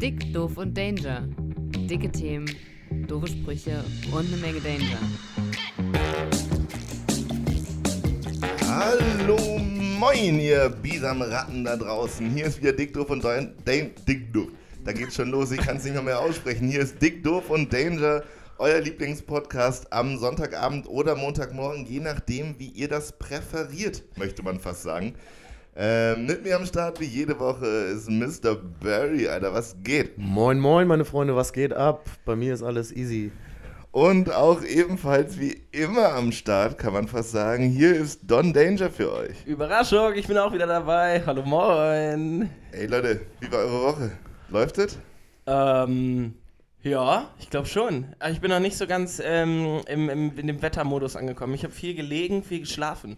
Dick, doof und Danger. Dicke Themen, doofe Sprüche und eine Menge Danger. Hallo, moin, ihr Bisamratten da draußen. Hier ist wieder Dick, doof und Danger. Dick, doof. Da geht's schon los, ich kann es nicht mehr, mehr aussprechen. Hier ist Dick, doof und Danger, euer Lieblingspodcast am Sonntagabend oder Montagmorgen, je nachdem, wie ihr das präferiert, möchte man fast sagen. Ähm, mit mir am Start wie jede Woche ist Mr. Barry, Alter, was geht? Moin, moin, meine Freunde, was geht ab? Bei mir ist alles easy. Und auch ebenfalls wie immer am Start, kann man fast sagen, hier ist Don Danger für euch. Überraschung, ich bin auch wieder dabei. Hallo, moin. Ey Leute, wie war eure Woche? Läuft es? Ähm, ja, ich glaube schon. Aber ich bin noch nicht so ganz ähm, im, im, in dem Wettermodus angekommen. Ich habe viel gelegen, viel geschlafen.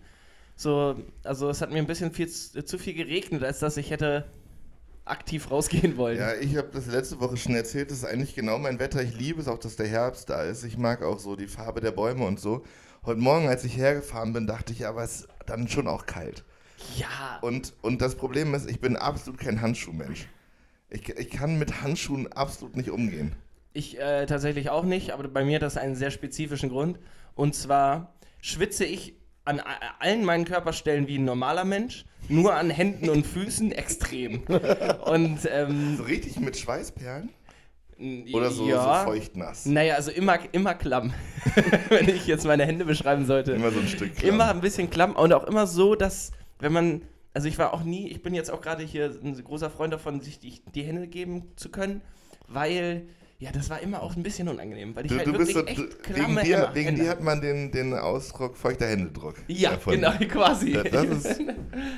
So, also es hat mir ein bisschen viel, zu viel geregnet, als dass ich hätte aktiv rausgehen wollen. Ja, ich habe das letzte Woche schon erzählt, das ist eigentlich genau mein Wetter. Ich liebe es auch, dass der Herbst da ist. Ich mag auch so die Farbe der Bäume und so. Heute Morgen, als ich hergefahren bin, dachte ich, aber es ist dann schon auch kalt. Ja. Und, und das Problem ist, ich bin absolut kein Handschuhmensch. Ich, ich kann mit Handschuhen absolut nicht umgehen. Ich äh, tatsächlich auch nicht, aber bei mir hat das einen sehr spezifischen Grund. Und zwar schwitze ich an allen meinen Körperstellen wie ein normaler Mensch, nur an Händen und Füßen extrem. Und, ähm, so richtig mit Schweißperlen? Oder so, ja. so feuchtnass? Naja, also immer, immer klamm. wenn ich jetzt meine Hände beschreiben sollte. Immer so ein Stück klamm. Immer ein bisschen klamm und auch immer so, dass, wenn man, also ich war auch nie, ich bin jetzt auch gerade hier ein großer Freund davon, sich die, die Hände geben zu können, weil ja, das war immer auch ein bisschen unangenehm, weil ich du, halt du wirklich so, echt wegen dir, wegen dir hat man den, den Ausdruck feuchter Händedruck. Ja, erfunden. genau, quasi. Das, das ist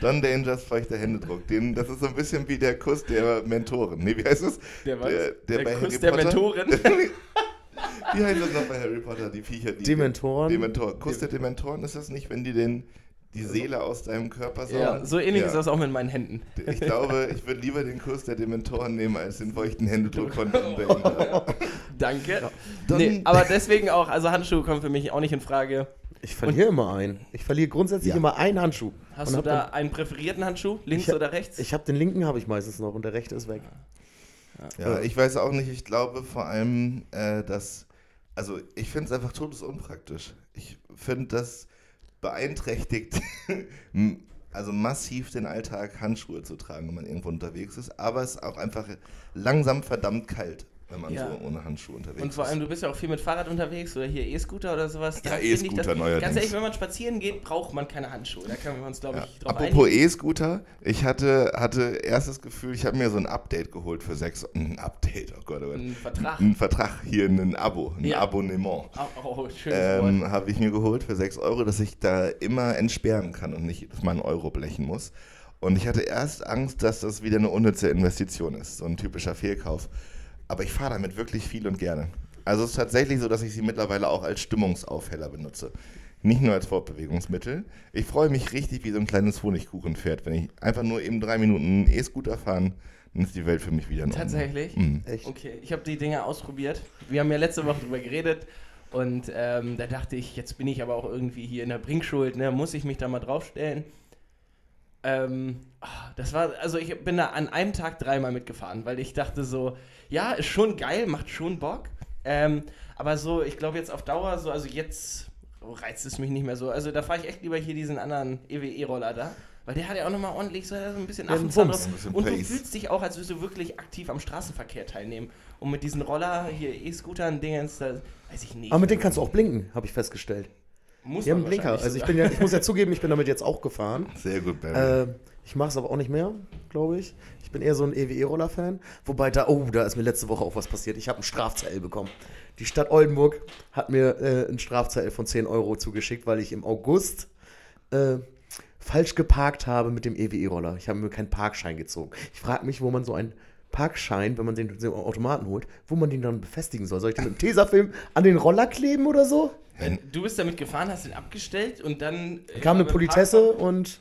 Don Dangers feuchter Händedruck. Den, das ist so ein bisschen wie der Kuss der Mentoren. Nee, wie heißt es? Der, was? der, der, der bei Kuss Harry der Potter? Mentoren? wie heißt das noch bei Harry Potter, die Viecher? Die, Dementoren. Dementoren. Kuss der Dementoren ist das nicht, wenn die den die Seele aus deinem Körper saugen. Ja, so ähnlich ja. ist das auch mit meinen Händen. Ich glaube, ich würde lieber den Kuss der Dementoren nehmen, als den feuchten Händedruck von Don Danger. Danke. Ja. Nee, aber deswegen auch, also Handschuhe kommen für mich auch nicht in Frage. Ich verliere immer einen. Ich verliere grundsätzlich Ja. immer einen Handschuh. Hast Und du da einen präferierten Handschuh, links hab- oder rechts? Ich habe den linken habe ich meistens noch und der rechte ist weg. Ja, ich weiß auch nicht, ich glaube vor allem, äh, dass, also ich finde es einfach todesunpraktisch. Ich finde, das beeinträchtigt also massiv den Alltag, Handschuhe zu tragen, wenn man irgendwo unterwegs ist. Aber es ist auch einfach langsam verdammt kalt, wenn man Ja. so ohne Handschuhe unterwegs Und vor allem, ist. du bist ja auch viel mit Fahrrad unterwegs oder hier E-Scooter oder sowas. Ja, E-Scooter neuerdings. Ganz ehrlich, wenn man spazieren geht, braucht man keine Handschuhe. Da können wir uns, glaube Ja. ich, drauf Apropos. E-Scooter, ich hatte, hatte erst das Gefühl, ich habe mir so ein Update geholt für sechs, ein Update, oh Gott, oh Gott. Ein Vertrag. Ein Vertrag, hier ein Abo, ein Ja. Abonnement. Oh, oh, schönes ähm, habe ich mir geholt für 6 Euro, dass ich da immer entsperren kann und nicht jedes Mal einen Euro blechen muss. Und ich hatte erst Angst, dass das wieder eine unnütze Investition ist, so ein typischer Fehlkauf. Aber ich fahre damit wirklich viel und gerne. Also es ist tatsächlich so, dass ich sie mittlerweile auch als Stimmungsaufheller benutze. Nicht nur als Fortbewegungsmittel. Ich freue mich richtig wie so ein kleines Honigkuchenpferd, wenn ich einfach nur eben drei Minuten E-Scooter fahren, dann ist die Welt für mich wieder in Ordnung. Tatsächlich? Mhm. Echt? Okay, ich habe die Dinge ausprobiert. Wir haben ja letzte Woche drüber geredet und ähm, da dachte ich, jetzt bin ich aber auch irgendwie hier in der Bringschuld, ne? muss ich mich da mal draufstellen. Ähm, ah, das war, also ich bin da an einem Tag dreimal mitgefahren, weil ich dachte so, ja, ist schon geil, macht schon Bock. Ähm, aber so, ich glaube jetzt auf Dauer, so, also jetzt reizt es mich nicht mehr so. Also da fahre ich echt lieber hier diesen anderen EWE-Roller da. Weil der hat ja auch nochmal ordentlich so, ein bisschen Affenzahn drauf. Und du fühlst dich auch, als würdest du wirklich aktiv am Straßenverkehr teilnehmen. Und mit diesen Roller, hier E-Scootern, Dingens, da weiß ich nicht. Aber mit denen kannst du auch blinken, habe ich festgestellt. Muss Die haben Blinker. Also ich, bin ja, ich muss ja zugeben, ich bin damit jetzt auch gefahren. Sehr gut, Barry. Äh, ich mache es aber auch nicht mehr, glaube ich. Ich bin eher so ein EWE-Roller-Fan. Wobei da, oh, da ist mir letzte Woche auch was passiert. Ich habe einen Strafzettel bekommen. Die Stadt Oldenburg hat mir äh, einen Strafzettel von 10 Euro zugeschickt, weil ich im August äh, falsch geparkt habe mit dem EWE-Roller. Ich habe mir keinen Parkschein gezogen. Ich frage mich, wo man so einen Parkschein, wenn man den den Automaten holt, wo man den dann befestigen soll. Soll ich den mit dem Tesafilm an den Roller kleben oder so? Wenn, Du bist damit gefahren, hast den abgestellt und dann. äh, kam eine beim Politesse und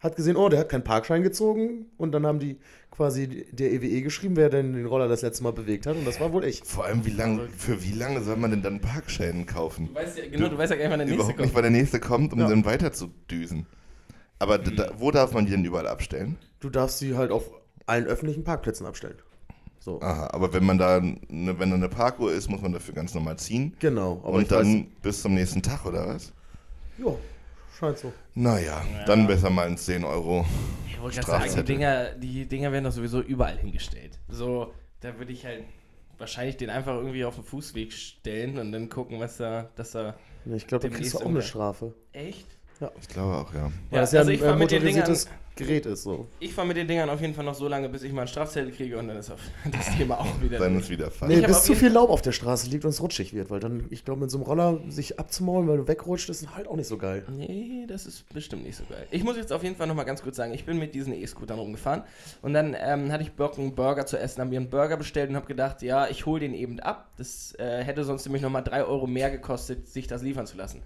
hat gesehen, oh, der hat keinen Parkschein gezogen. Und dann haben die quasi der EWE geschrieben, wer denn den Roller das letzte Mal bewegt hat. Und das war wohl ich. vor allem, wie lang, für wie lange soll man denn dann Parkscheinen kaufen? Du weißt ja, genau, du weißt ja gar nicht, wann der nächste Überhaupt nicht, kommt. weil der nächste kommt, um Ja. dann weiter zu düsen. Aber d- da, wo darf man die denn überall abstellen? Du darfst sie halt auf allen öffentlichen Parkplätzen abstellen. So. Aha, aber wenn man da, ne, wenn da eine Parkuhr ist, muss man dafür ganz normal ziehen. Genau. Aber und dann weiß, bis zum nächsten Tag, oder was? ja, scheint so. Naja, Ja. dann besser mal ein 10 Euro. Ich wollte gerade sagen, die. Dinger, die Dinger werden doch sowieso überall hingestellt. So, da würde ich halt wahrscheinlich den einfach irgendwie auf den Fußweg stellen und dann gucken, was da, dass da. Ja, Ich glaube, da kriegst du auch eine Strafe. Echt? Ich glaube auch, ja. Das ja also ein ich fahr äh, mit den Dingern, Gerät ist. So. ich fahre mit den Dingern auf jeden Fall noch so lange, bis ich mal einen Strafzettel kriege und dann ist auf das Thema auch wieder. Dann ist wieder Fall. Nee, bis zu viel Laub auf der Straße liegt und es rutschig wird, weil dann, ich glaube, mit so einem Roller sich abzumaulen, weil du wegrutscht, ist halt auch nicht so geil. Nee, das ist bestimmt nicht so geil. Ich muss jetzt auf jeden Fall noch mal ganz kurz sagen, ich bin mit diesen E-Scootern rumgefahren und dann ähm, hatte ich Bock, einen Burger zu essen, habe mir einen Burger bestellt und habe gedacht, ja, ich hole den eben ab. Das äh, hätte sonst nämlich noch mal drei Euro mehr gekostet, sich das liefern zu lassen.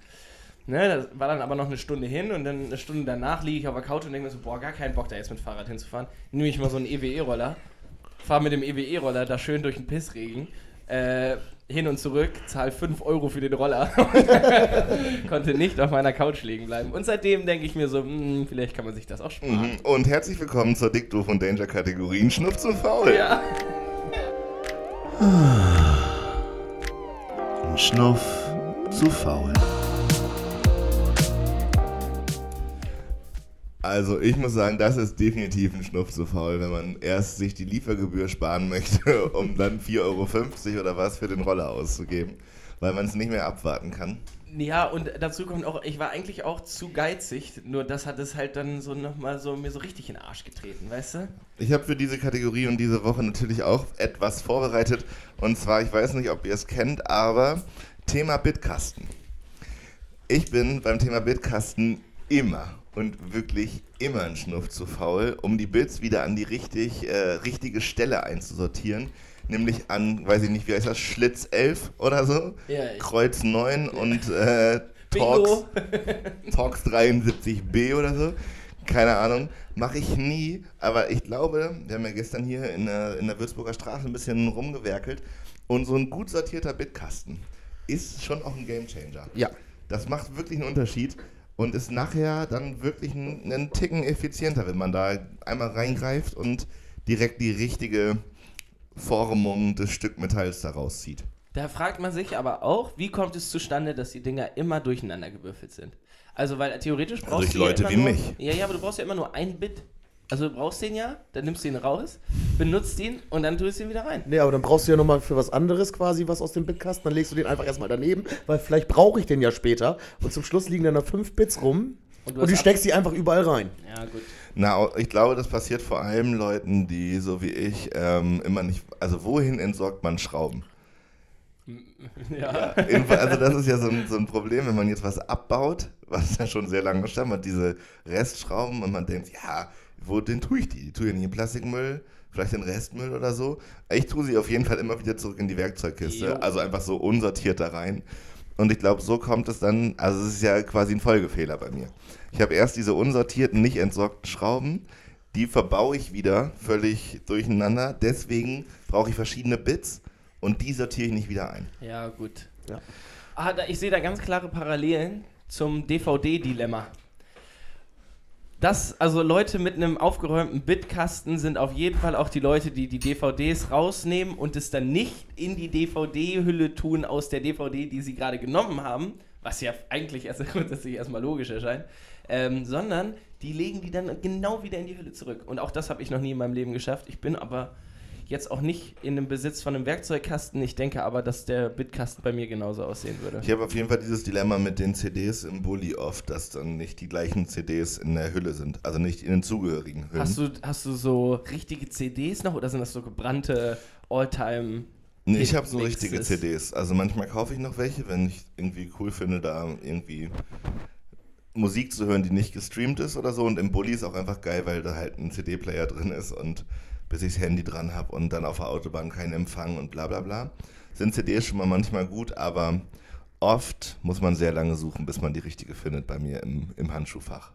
Ne, das war dann aber noch eine Stunde hin und dann eine Stunde danach liege ich auf der Couch und denke mir so, boah, gar keinen Bock da jetzt mit Fahrrad hinzufahren. Nehme ich mal so einen EWE-Roller, fahre mit dem EWE-Roller da schön durch den Pissregen, äh, hin und zurück, zahl 5 Euro für den Roller. Konnte nicht auf meiner Couch liegen bleiben. Und seitdem denke ich mir so, hm, vielleicht kann man sich das auch sparen. Mhm. Und herzlich willkommen zur Doof und Danger Kategorien Schnupf zu faul. Ja. Schnuff zu faul. Also ich muss sagen, das ist definitiv ein Schnuff zu faul, wenn man erst sich die Liefergebühr sparen möchte, um dann 4,50 Euro oder was für den Roller auszugeben, weil man es nicht mehr abwarten kann. Ja, und dazu kommt auch, ich war eigentlich auch zu geizig, nur das hat es halt dann so nochmal so mir so richtig in den Arsch getreten, weißt du? Ich habe für diese Kategorie und diese Woche natürlich auch etwas vorbereitet. Und zwar, ich weiß nicht, ob ihr es kennt, aber Thema Bitkasten. Ich bin beim Thema Bitkasten immer und wirklich immer ein Schnuff zu faul, um die Bits wieder an die richtig, äh, richtige Stelle einzusortieren. Nämlich an, weiß ich nicht, wie heißt das, Schlitz 11 oder so, Ja, Kreuz 9 und äh, Talks, Talks 73b oder so. Keine Ahnung. Mache ich nie. Aber ich glaube, wir haben ja gestern hier in der, in der Würzburger Straße ein bisschen rumgewerkelt. Und so ein gut sortierter Bitkasten ist schon auch ein Gamechanger. Ja. Das macht wirklich einen Unterschied und ist nachher dann wirklich einen, einen Ticken effizienter, wenn man da einmal reingreift und direkt die richtige Formung des Stückmetalls daraus zieht. Da fragt man sich aber auch, wie kommt es zustande, dass die Dinger immer durcheinander gewürfelt sind? Also, weil theoretisch brauchst durch du ja Leute immer wie nur, mich. Ja, ja, aber du brauchst ja immer nur ein Bit. Also, du brauchst den ja, dann nimmst du ihn raus, benutzt ihn und dann tust du ihn wieder rein. Nee, aber dann brauchst du ja nochmal für was anderes quasi was aus dem Bitkasten. Dann legst du den einfach erstmal daneben, weil vielleicht brauche ich den ja später. Und zum Schluss liegen dann da fünf Bits rum Und und, du hast du steckst die einfach überall rein. Ja, gut. Na, ich glaube, das passiert vor allem Leuten, die so wie ich ähm, immer nicht. Also, wohin entsorgt man Schrauben? Ja. In- Also das ist ja so ein, so ein Problem, wenn man jetzt was abbaut, was ja schon sehr lange stand, man hat diese Restschrauben und man denkt, ja, wo den tue ich die? Die tue ich nicht in Plastikmüll, vielleicht in Restmüll oder so. Ich tue sie auf jeden Fall immer wieder zurück in die Werkzeugkiste, Jo. also einfach so unsortiert da rein. Und ich glaube, so kommt es dann, also es ist ja quasi ein Folgefehler bei mir. Ich habe erst diese unsortierten, nicht entsorgten Schrauben, die verbaue ich wieder völlig durcheinander. Deswegen brauche ich verschiedene Bits und die sortiere ich nicht wieder ein. Ja, gut. Ja. Ah, da, ich sehe da ganz klare Parallelen zum DVD-Dilemma. Das, also Leute mit einem aufgeräumten Bitkasten sind auf jeden Fall auch die Leute, die die DVDs rausnehmen und es dann nicht in die DVD-Hülle tun aus der DVD, die sie gerade genommen haben, was ja eigentlich erst grundsätzlich erstmal logisch erscheint, ähm, sondern die legen die dann genau wieder in die Hülle zurück. Und auch das habe ich noch nie in meinem Leben geschafft. Ich bin aber jetzt auch nicht in dem Besitz von einem Werkzeugkasten. Ich denke aber, dass der Bitkasten bei mir genauso aussehen würde. Ich habe auf jeden Fall dieses Dilemma mit den CDs im Bulli oft, dass dann nicht die gleichen CDs in der Hülle sind. Also nicht in den zugehörigen Hüllen. Hast du, hast du so richtige CDs noch oder sind das so gebrannte Alltime? nee, ich habe so richtige CDs. Also manchmal kaufe ich noch welche, wenn ich irgendwie cool finde, da irgendwie Musik zu hören, die nicht gestreamt ist oder so. Und im Bulli ist auch einfach geil, weil da halt ein CD-Player drin ist und bis ich das Handy dran habe und dann auf der Autobahn keinen Empfang und bla bla bla. Sind CDs schon mal manchmal gut, aber oft muss man sehr lange suchen, bis man die richtige findet bei mir im, im Handschuhfach.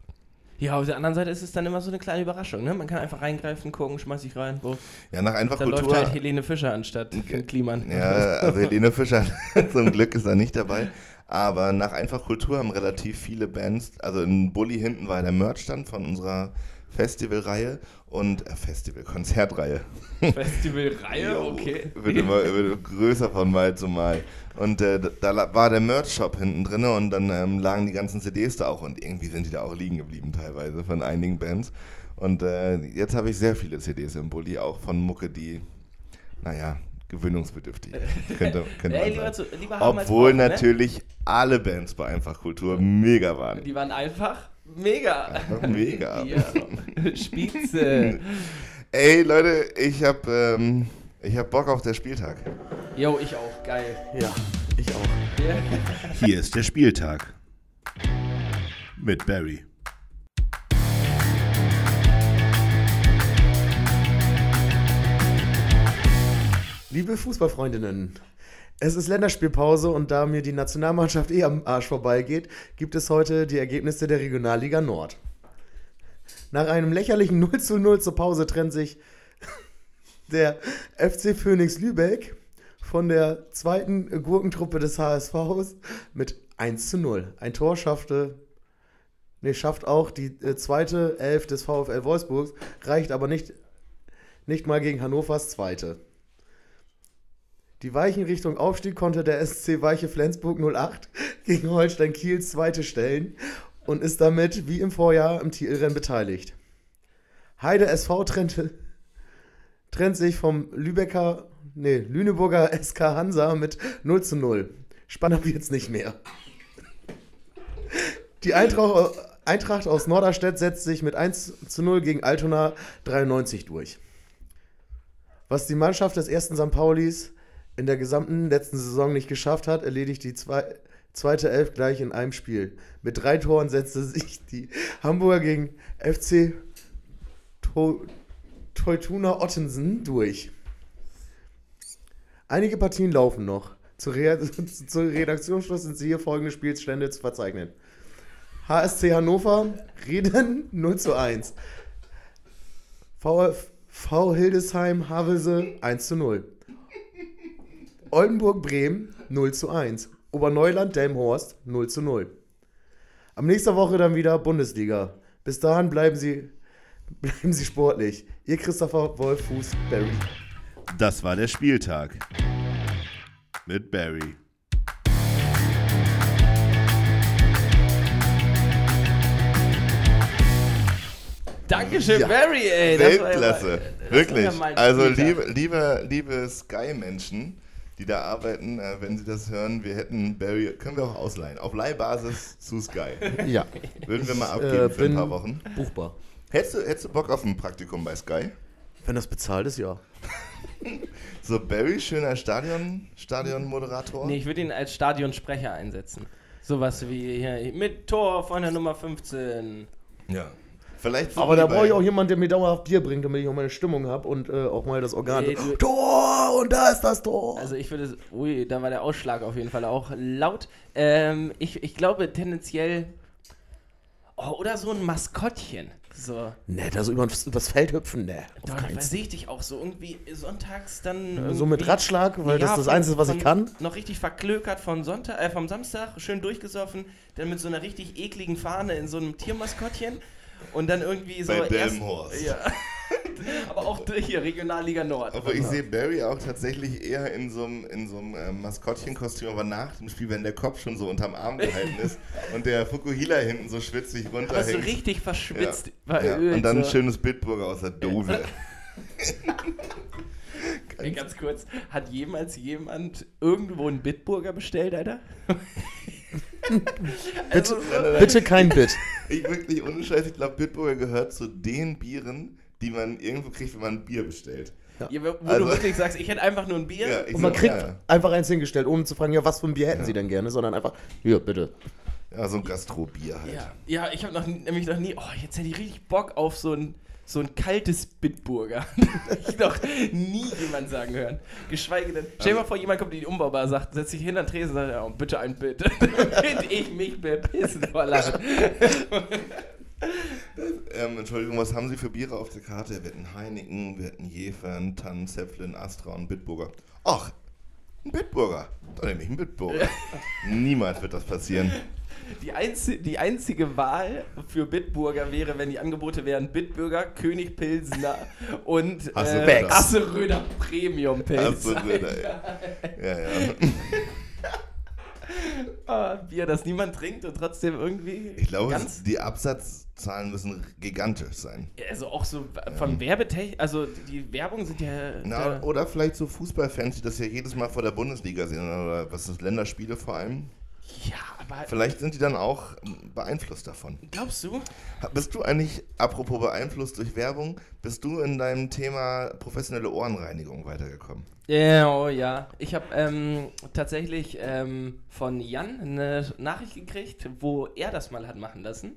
Ja, auf der anderen Seite ist es dann immer so eine kleine Überraschung. Ne? Man kann einfach reingreifen, gucken, schmeiß ich rein. Wo, Ja, nach einfach da läuft halt Helene Fischer anstatt Finn Kliman. Ja, also Helene Fischer zum Glück ist da nicht dabei. Aber nach einfach Kultur haben relativ viele Bands, also in Bulli hinten war der Merchstand von unserer Festivalreihe und äh, Festival, Konzertreihe. Festivalreihe, okay. Wird immer wird größer von Mal zu Mal. Und äh, da war der Merch-Shop hinten drin und dann ähm, lagen die ganzen CDs da auch und irgendwie sind die da auch liegen geblieben teilweise von einigen Bands. Und äh, jetzt habe ich sehr viele CDs im Bulli, auch von Mucke, die, naja, gewöhnungsbedürftig könnte, könnte Ey, lieber, zu, lieber Obwohl brauchen, ne? natürlich alle Bands bei Einfachkultur mega waren. Die waren einfach mega. Einfach mega. Ja. Spitze. Ey Leute, ich hab, ähm, ich hab Bock auf der Spieltag. Jo, ich auch. Geil. Ja, ich auch. Hier ist der Spieltag. Mit Barry. Liebe Fußballfreundinnen, es ist Länderspielpause und da mir die Nationalmannschaft eh am Arsch vorbeigeht, gibt es heute die Ergebnisse der Regionalliga Nord. Nach einem lächerlichen 0 zu 0 zur Pause trennt sich der FC Phoenix Lübeck von der zweiten Gurkentruppe des HSVs mit 1 zu 0. Ein Tor schaffte, nee, schafft auch die äh, zweite Elf des VfL Wolfsburgs, reicht aber nicht, nicht mal gegen Hannovers zweite. Die Weichen Richtung Aufstieg konnte der SC Weiche Flensburg 08 gegen Holstein Kiels zweite stellen und ist damit wie im Vorjahr im Titelrennen beteiligt. Heide SV trennte, trennt sich vom Lübecker, nee, Lüneburger SK Hansa mit 0 zu 0. Spannender wird's nicht mehr. Die Eintracht, Eintracht aus Norderstedt setzt sich mit 1 zu 0 gegen Altona 93 durch. Was die Mannschaft des ersten St. Paulis in der gesamten letzten Saison nicht geschafft hat, erledigt die zwei, zweite Elf gleich in einem Spiel. Mit drei Toren setzte sich die Hamburger gegen FC To- Teutuna Ottensen durch. Einige Partien laufen noch. Zur, Re zur Redaktionsschluss sind hier folgende Spielstände zu verzeichnen. HSC Hannover, Reden 0 zu 1. VfV Hildesheim, Havelse 1 zu 0. Oldenburg Bremen 0 zu 1. Oberneuland Delmhorst 0 zu 0. Am nächster Woche dann wieder Bundesliga. Bis dahin bleiben Sie, bleiben Sie sportlich. Ihr Christopher Wolf Fuß Barry. Das war der Spieltag. Mit Barry. Dankeschön, Ja. Barry, ey. Das war ja Weltklasse. Wirklich. also liebe, liebe, liebe Sky-Menschen, die da arbeiten, äh, wenn sie das hören, wir hätten Barry, können wir auch ausleihen. Auf Leihbasis zu Sky. Ja, Würden wir mal äh, abgeben für ein paar Wochen. buchbar. Hättest du, hättest du Bock auf ein Praktikum bei Sky? Wenn das bezahlt ist, ja. So Barry, schöner Stadion, Stadionmoderator. Nee, ich würde ihn als Stadionsprecher einsetzen. Sowas wie hier mit Tor von der Nummer 15. Ja. Vielleicht so Aber da brauche ich auch jemanden, der mir dauerhaft Bier bringt, damit ich auch meine Stimmung habe und äh, auch mal das Organ. Nee, du- Tor! Und da ist das Tor! Also ich würde, ui, da war der Ausschlag auf jeden Fall auch laut. Ähm, ich, ich glaube tendenziell, oh, oder so ein Maskottchen. So, ne, da so über das Feld hüpfen, ne. auf da, sehe ich dich auch so irgendwie sonntags dann Fall. So mit Ratschlag, weil das Ja, ist das von- Einzige, was ich von- kann. Noch richtig verklökert vom Sonntag, äh, vom Samstag, schön durchgesoffen, dann mit so einer richtig ekligen Fahne in so einem Tiermaskottchen und dann irgendwie so. Bei Delmhorst. Ja. Aber auch hier, Regionalliga Nord. Aber ich sehe Barry auch tatsächlich eher in so einem in so einem, ähm, Maskottchenkostüm, aber nach dem Spiel, wenn der Kopf schon so unterm Arm gehalten ist und der Fukuhila hinten so schwitzig Aber so runterhängt. richtig verschwitzt. ja. ja. Und dann ein schönes Bitburger aus der Dose. Ey, ganz kurz, hat jemals jemand irgendwo einen Bitburger bestellt, Alter? Also, Bitte, bitte kein Bit. Ich wirklich ohne Scheiß, ich glaube, Bitburger gehört zu den Bieren, die man irgendwo kriegt, wenn man ein Bier bestellt. ja, wo Also- du wirklich sagst, ich hätte einfach nur ein Bier. Ja, Und man sag, kriegt ja, einfach eins hingestellt, ohne zu fragen, ja, was für ein Bier hätten Sie denn gerne, sondern einfach, hier, bitte. ja, so ein Gastrobier halt. Ja, ja ich habe nämlich noch nie, oh, jetzt hätte ich richtig Bock auf so ein, so ein kaltes Bitburger. ich noch nie jemand sagen hören. Geschweige denn, stell dir mal vor, jemand kommt in die Umbaubar, sagt, setzt sich hin an den Tresen und sagt, ja, bitte ein Bit. Damit ich mich bepissen vor Lachen. Ähm, Entschuldigung, was haben Sie für Biere auf der Karte? Wir hatten Heineken, wir hatten Jefern, Tannen, Zäpflin, Astra und Bitburger. Ach, ein Bitburger. Dann nehme ich einen Bitburger. Niemals wird das passieren. Die, einzi die einzige Wahl für Bitburger wäre, wenn die Angebote wären Bitburger, König Pilsner und äh, Hasseröder Premium Pilz. Hasseröder, Ja, ja. Ah, Bier, das niemand trinkt und trotzdem irgendwie Ich glaube, die Absatzzahlen müssen gigantisch sein. Also auch so von Werbetech, also die Werbung sind ja... Na, oder vielleicht so Fußballfans, die das ja jedes Mal vor der Bundesliga sehen, oder was ist Länderspiele vor allem. ja, aber Vielleicht sind die dann auch beeinflusst davon. glaubst du? Bist du eigentlich, apropos beeinflusst durch Werbung, bist du in deinem Thema professionelle Ohrenreinigung weitergekommen? Ja, oh ja. Ich habe ähm, tatsächlich ähm, von Jan eine Nachricht gekriegt, wo er das mal hat machen lassen.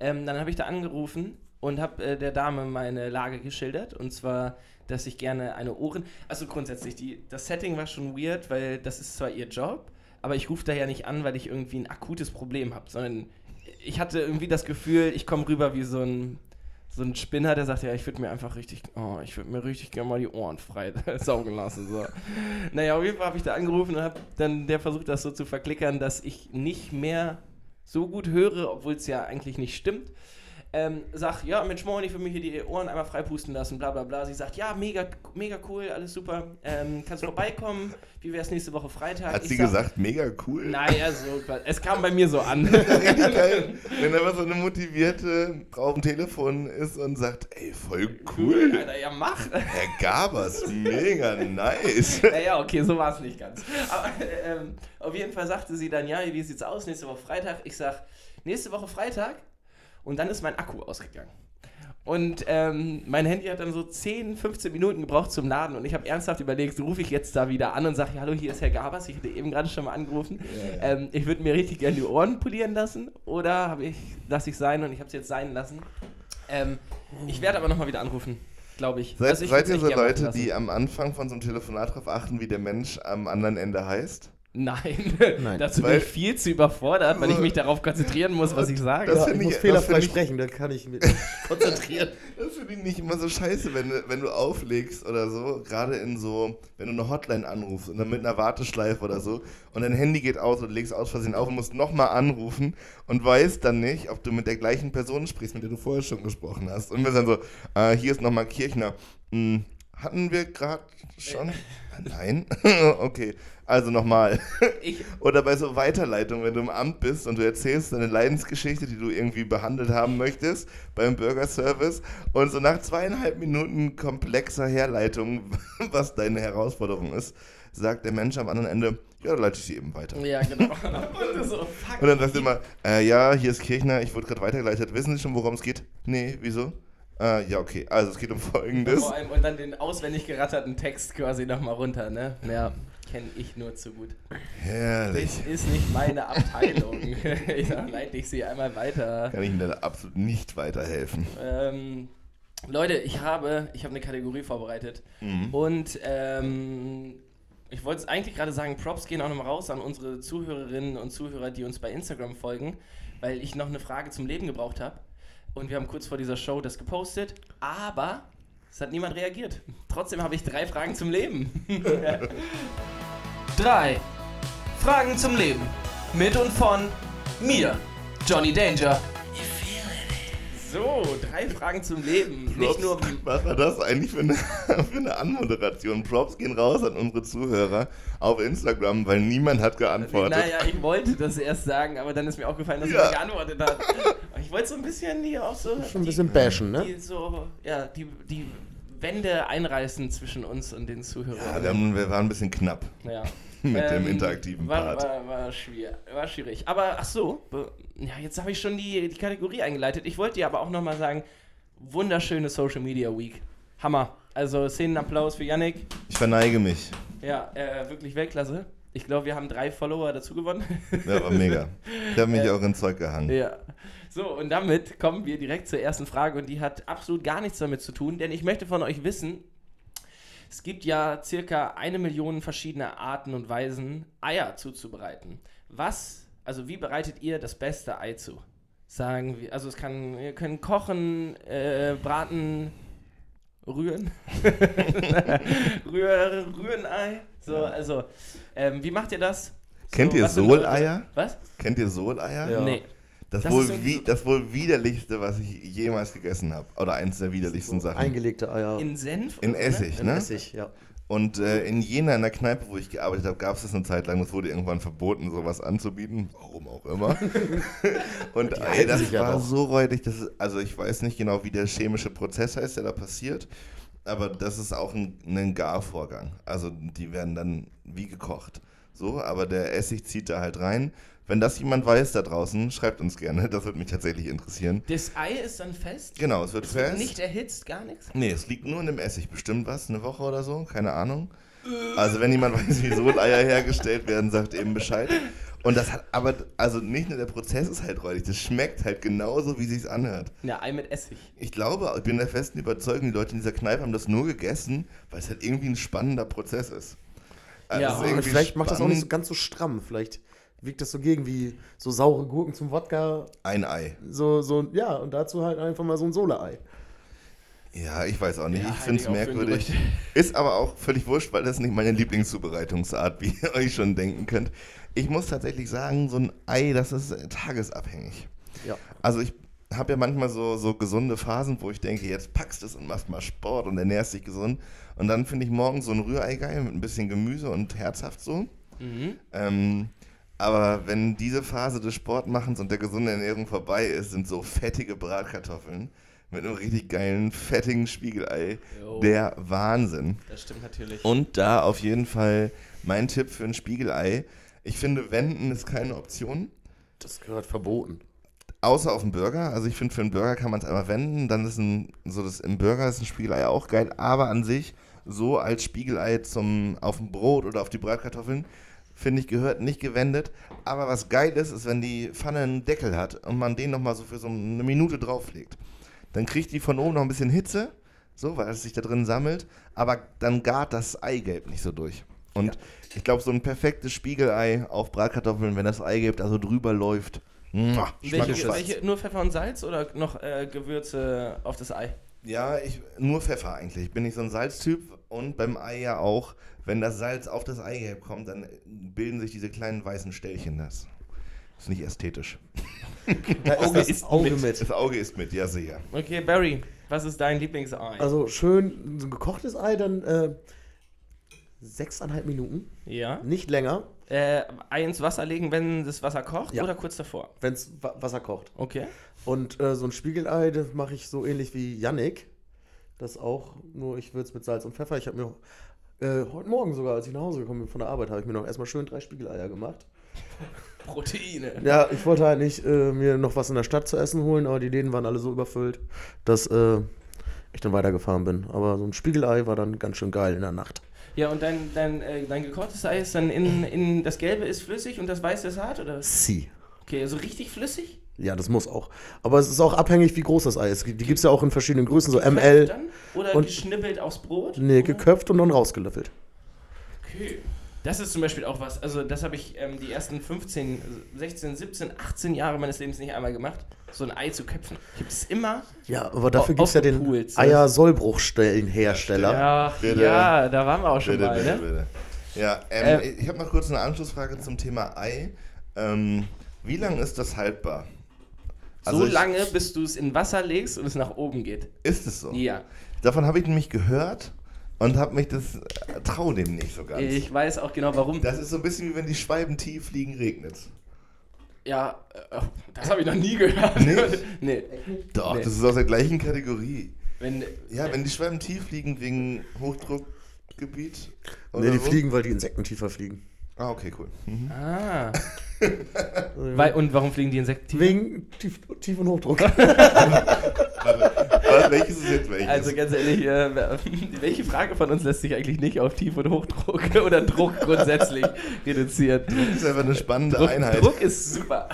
Ähm, dann habe ich da angerufen und habe äh, der Dame meine Lage geschildert. Und zwar, dass ich gerne eine Ohren... Also grundsätzlich, die, das Setting war schon weird, weil das ist zwar ihr Job, aber ich rufe da ja nicht an, weil ich irgendwie ein akutes Problem habe, sondern ich hatte irgendwie das Gefühl, ich komme rüber wie so ein so ein Spinner, der sagt, ja, ich würde mir einfach richtig, oh, ich würde mir richtig gerne mal die Ohren frei saugen lassen. So. Naja, auf jeden Fall habe ich da angerufen und habe dann der versucht, das so zu verklickern, dass ich nicht mehr so gut höre, obwohl es ja eigentlich nicht stimmt. Ähm, sag, ja, Mensch, Moin, ich will mir hier die Ohren einmal freipusten lassen, bla bla bla. Sie sagt, ja, mega, mega cool, alles super. Ähm, kannst du vorbeikommen? Wie wäre es nächste Woche Freitag? Hat Ich sie sag, gesagt, mega cool. Naja, so, es kam bei mir so an. Richtig geil, wenn da so eine motivierte Frau am Telefon ist und sagt, ey, voll cool. Alter, ja, mach. Herr Gabers, mega nice. Naja, okay, so war es nicht ganz. Aber ähm, auf jeden Fall sagte sie dann, ja, wie sieht's aus, nächste Woche Freitag? Ich sag, nächste Woche Freitag und dann ist mein Akku ausgegangen. Und ähm, mein Handy hat dann so 10, 15 Minuten gebraucht zum Laden und ich habe ernsthaft überlegt, rufe ich jetzt da wieder an und sage, hallo, hier ist Herr Gabers, ich hatte eben gerade schon mal angerufen. Ähm, ich würde mir richtig gerne die Ohren polieren lassen oder habe ich, lasse ich sein und ich habe es jetzt sein lassen. Ähm, ich werde aber nochmal wieder anrufen, glaube ich. Seid, Also ich seid ihr so Leute, die am Anfang von so einem Telefonat darauf achten, wie der Mensch am anderen Ende heißt? Nein, Nein. dazu bin ich viel zu überfordert, weil ich mich darauf konzentrieren muss, was ich sage. Das Ja, ich muss ich- das fehlerfrei sprechen, dann kann ich mich konzentrieren. Das finde ich nicht immer so scheiße, wenn du, wenn du auflegst oder so, gerade in so, wenn du eine Hotline anrufst und dann mit einer Warteschleife oder so und dein Handy geht aus und du legst aus Versehen auf und musst nochmal anrufen und weißt dann nicht, ob du mit der gleichen Person sprichst, mit der du vorher schon gesprochen hast. Und wir sind so, äh, hier ist nochmal Kirchner. Hm, hatten wir gerade schon? Nein? okay, also nochmal. Oder bei so Weiterleitung, wenn du im Amt bist und du erzählst deine Leidensgeschichte, die du irgendwie behandelt haben möchtest beim Bürgerservice und so nach zweieinhalb Minuten komplexer Herleitung, was deine Herausforderung ist, sagt der Mensch am anderen Ende, ja, dann leite ich sie eben weiter. ja, genau. Und so, fuck. Und dann sagst du immer, äh, ja, hier ist Kirchner, ich wurde gerade weitergeleitet. Wissen Sie schon, worum es geht? Nee, wieso? Äh, ja, okay, also es geht um Folgendes. Vor allem, und dann den auswendig geratterten Text quasi nochmal runter, ne? Ja, kenne ich nur zu gut. Herrlich. Das ist nicht meine Abteilung. ich leite ich sie einmal weiter. Kann ich Ihnen da absolut nicht weiterhelfen. Ähm, Leute, ich habe, ich habe eine Kategorie vorbereitet. Mhm. Und ähm, ich wollte es eigentlich gerade sagen, Props gehen auch nochmal raus an unsere Zuhörerinnen und Zuhörer, die uns bei Instagram folgen, weil ich noch eine Frage zum Leben gebraucht habe. Und wir haben kurz vor dieser Show das gepostet, aber es hat niemand reagiert. Trotzdem habe ich drei Fragen zum Leben. drei Fragen zum Leben. Mit und von mir, Johnny Danger. So, drei Fragen zum Leben. Nicht nur Was war das eigentlich für eine, für eine Anmoderation? Props gehen raus an unsere Zuhörer auf Instagram, weil niemand hat geantwortet. Naja, ich wollte das erst sagen, aber dann ist mir aufgefallen, dass Ja. er geantwortet hat. Ich wollte so ein bisschen hier auch so. Schon ein bisschen bashen, ne? Die, so, ja, die, die Wände einreißen zwischen uns und den Zuhörern. Ja, wir, haben, wir waren ein bisschen knapp Ja. mit dem Ähm, interaktiven war, Part. War, war, schwierig, war schwierig. Aber ach so, ja, jetzt habe ich schon die, die Kategorie eingeleitet. Ich wollte dir aber auch nochmal sagen, wunderschöne Social Media Week. Hammer. Also Szenenapplaus für Yannick. Ich verneige mich. Ja, äh, wirklich Weltklasse. Ich glaube, wir haben drei Follower dazu gewonnen. Ja, war mega. Ich habe mich Äh, auch ins Zeug gehangen. Ja. So, und damit kommen wir direkt zur ersten Frage und die hat absolut gar nichts damit zu tun, denn ich möchte von euch wissen, es gibt ja circa eine Million verschiedene Arten und Weisen, Eier zuzubereiten. Was, also wie bereitet ihr das beste Ei zu? Sagen wir, also es kann, ihr könnt kochen, äh, braten, rühren. Rühr, Rührenei. So, also, ähm, wie macht ihr das? Kennt So, ihr Soleier? Was? Kennt ihr Soleier? Ja. Nee. Das, Das wohl wie, so- das wohl widerlichste, was ich jemals gegessen habe. Oder eins der widerlichsten Sachen. Eingelegte Eier. In Senf? in oder? Essig, In ne? Essig, ja. Und äh, in Jena, in der Kneipe, wo ich gearbeitet habe, gab es das eine Zeit lang. Es wurde irgendwann verboten, sowas anzubieten. Warum auch immer. und ey, das war doch. so räudig. Das ist, also ich weiß nicht genau, wie der chemische Prozess heißt, der da passiert. Aber das ist auch ein, ein Garvorgang. Also die werden dann wie gekocht. So, aber der Essig zieht da halt rein. Wenn das jemand weiß da draußen, schreibt uns gerne. Das würde mich tatsächlich interessieren. Das Ei ist dann fest? Genau, es wird Es wird fest. nicht erhitzt, gar nichts? Nee, es liegt nur in dem Essig. Bestimmt was, eine Woche oder so, keine Ahnung. Also wenn jemand weiß, wie Soleier hergestellt werden, sagt eben Bescheid. Und das hat aber, also nicht nur der Prozess ist halt räudig, das schmeckt halt genauso, wie sich's anhört. Ja, Ei mit Essig. Ich glaube, ich bin der festen Überzeugung, die Leute in dieser Kneipe haben das nur gegessen, weil es halt irgendwie ein spannender Prozess ist. Also Ja, ist vielleicht macht das auch nicht so spannend. ganz so stramm. Vielleicht wiegt das so gegen wie so saure Gurken zum Wodka. Ein Ei. So, so, ja, und dazu halt einfach mal so ein Sola-Ei. Ja, ich weiß auch nicht. Ja, ich finde es merkwürdig. Ist aber auch völlig wurscht, weil das nicht meine Lieblingszubereitungsart, wie ihr euch schon denken könnt. Ich muss tatsächlich sagen, so ein Ei, das ist tagesabhängig. Ja. Also ich habe ja manchmal so, so gesunde Phasen, wo ich denke, jetzt packst du es und machst mal Sport und ernährst dich gesund. Und dann finde ich morgens so ein Rührei geil mit ein bisschen Gemüse und herzhaft so. Mhm. Ähm, aber wenn diese Phase des Sportmachens und der gesunden Ernährung vorbei ist, sind so fettige Bratkartoffeln mit einem richtig geilen, fettigen Spiegelei Jo. der Wahnsinn. Das stimmt natürlich. Und da auf jeden Fall mein Tipp für ein Spiegelei. Ich finde, wenden ist keine Option. Das gehört verboten. Außer auf dem Burger. Also ich finde, für einen Burger kann man es einmal wenden. Dann ist ein, so das im Burger ist ein Spiegelei auch geil. Aber an sich, so als Spiegelei zum, auf dem Brot oder auf die Bratkartoffeln, finde ich, gehört nicht gewendet. Aber was geil ist, ist, wenn die Pfanne einen Deckel hat und man den nochmal so für so eine Minute drauflegt. Dann kriegt die von oben noch ein bisschen Hitze, so, weil es sich da drin sammelt. Aber dann gart das Eigelb nicht so durch. Und ich glaube, so ein perfektes Spiegelei auf Bratkartoffeln, wenn das Eigelb da so drüber läuft. muah, welche, welche, nur Pfeffer und Salz oder noch äh, Gewürze auf das Ei? Ja, ich, nur Pfeffer eigentlich. Ich bin nicht so ein Salztyp und beim Ei ja auch. Wenn das Salz auf das Eigelb kommt, dann bilden sich diese kleinen weißen Ställchen. Das ist nicht ästhetisch. Da ist Auge das ist Auge mit. mit. Das Auge ist mit, ja sicher. Okay, Barry, was ist dein Lieblingsei? Also schön, so ein gekochtes Ei, dann äh, sechseinhalb Minuten. ja. Nicht länger, Äh, Ei ins Wasser legen, wenn das Wasser kocht Ja. oder kurz davor? wenn es Wasser kocht. Okay. Und äh, so ein Spiegelei, das mache ich so ähnlich wie Yannick. Das auch, nur ich würze mit Salz und Pfeffer. Ich habe mir äh, heute Morgen sogar, als ich nach Hause gekommen bin von der Arbeit, habe ich mir noch erstmal schön drei Spiegeleier gemacht. Proteine. Ja, ich wollte halt nicht äh, mir noch was in der Stadt zu essen holen, aber die Läden waren alle so überfüllt, dass äh, ich dann weitergefahren bin. Aber so ein Spiegelei war dann ganz schön geil in der Nacht. Ja, und dein, dein, äh, dein gekochtes Ei ist dann in, in. Das Gelbe ist flüssig und das Weiße ist hart, oder? Sie. Okay, also richtig flüssig? Ja, das muss auch. Aber es ist auch abhängig, wie groß das Ei ist. Die gibt es ja auch in verschiedenen Größen, so Geköpft ML. Dann? Oder und- geschnippelt aufs Brot? Nee, Oder? geköpft und dann rausgelöffelt. Okay. Das ist zum Beispiel auch was, also das habe ich ähm, die ersten 15, 16, 17, 18 Jahre meines Lebens nicht einmal gemacht, so ein Ei zu köpfen. Habe es immer. Ja, aber dafür gibt es ja den so. Eier-Sollbruchstellenhersteller. Ja, ja, da waren wir auch schon Bitte, mal, bitte, ne? bitte. Ja, ähm, Äh, ich habe noch kurz eine Anschlussfrage zum Thema Ei. Ähm, wie lange ist das haltbar? Also so ich- lange, bis du es in Wasser legst und es nach oben geht. Ist es so? Ja. Davon habe ich nämlich gehört und habe mich das äh, trau dem nicht so ganz. Ich weiß auch genau warum. das ist so ein bisschen wie wenn die Schwalben tief fliegen, regnet Ja, äh, das habe ich noch nie gehört. Nicht? nee. Doch, Nee. das ist aus der gleichen Kategorie. Wenn, Ja, wenn die Schwalben tief fliegen wegen Hochdruckgebiet. Nee, die so. fliegen, weil die Insekten tiefer fliegen. Ah, okay, cool. Mhm. Ah. Weil, und warum fliegen die Insekten tief? Wegen Tief, Tief- und Hochdruck. Was, welches ist jetzt welches? Also ganz ehrlich, äh, welche Frage von uns lässt sich eigentlich nicht auf Tief- und Hochdruck oder Druck grundsätzlich reduzieren? das ist einfach eine spannende Druck, Einheit. Druck ist super.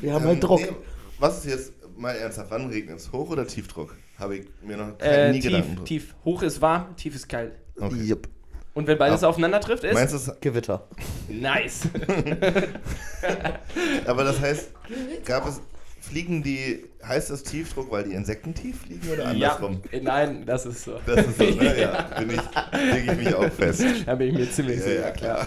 Wir haben Ähm, halt Druck. nee, was ist jetzt mal ernsthaft? Wann regnet es? Hoch- oder Tiefdruck? Habe ich mir noch Äh, nie tief, drüber. tief. Hoch ist warm, tief ist kalt. Okay. Jupp. Und wenn beides Ja. aufeinander trifft, ist Meinst du, es- Gewitter. nice. aber das heißt, gab es, fliegen die heißt das Tiefdruck, weil die Insekten tief liegen oder Ja, andersrum? äh, nein, das ist so. Das ist so, ne? Ja, bin ich, lege ich mich auch fest. Da bin ich mir ziemlich Ja, sicher, ja, klar.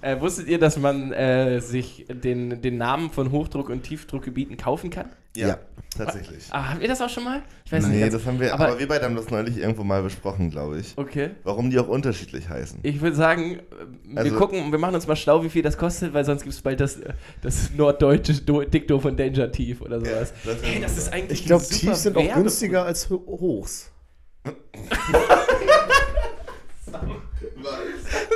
Äh, wusstet ihr, dass man äh, sich den, den Namen von Hochdruck- und Tiefdruckgebieten kaufen kann? Ja, Ja. tatsächlich. Ah, haben wir das auch schon mal? Ich weiß Nee, ganz- das haben wir, aber- aber, wir beide haben das neulich irgendwo mal besprochen, glaube ich. Okay. Warum die auch unterschiedlich heißen. Ich würde sagen, äh, wir Also- gucken, wir machen uns mal schlau, wie viel das kostet, weil sonst gibt es bald das, äh, das norddeutsche Do Dikto von Danger Tief oder sowas. Ja, das hey, das ist eigentlich Ich glaube, Tiefs sind auch günstiger als Ho- Hochs.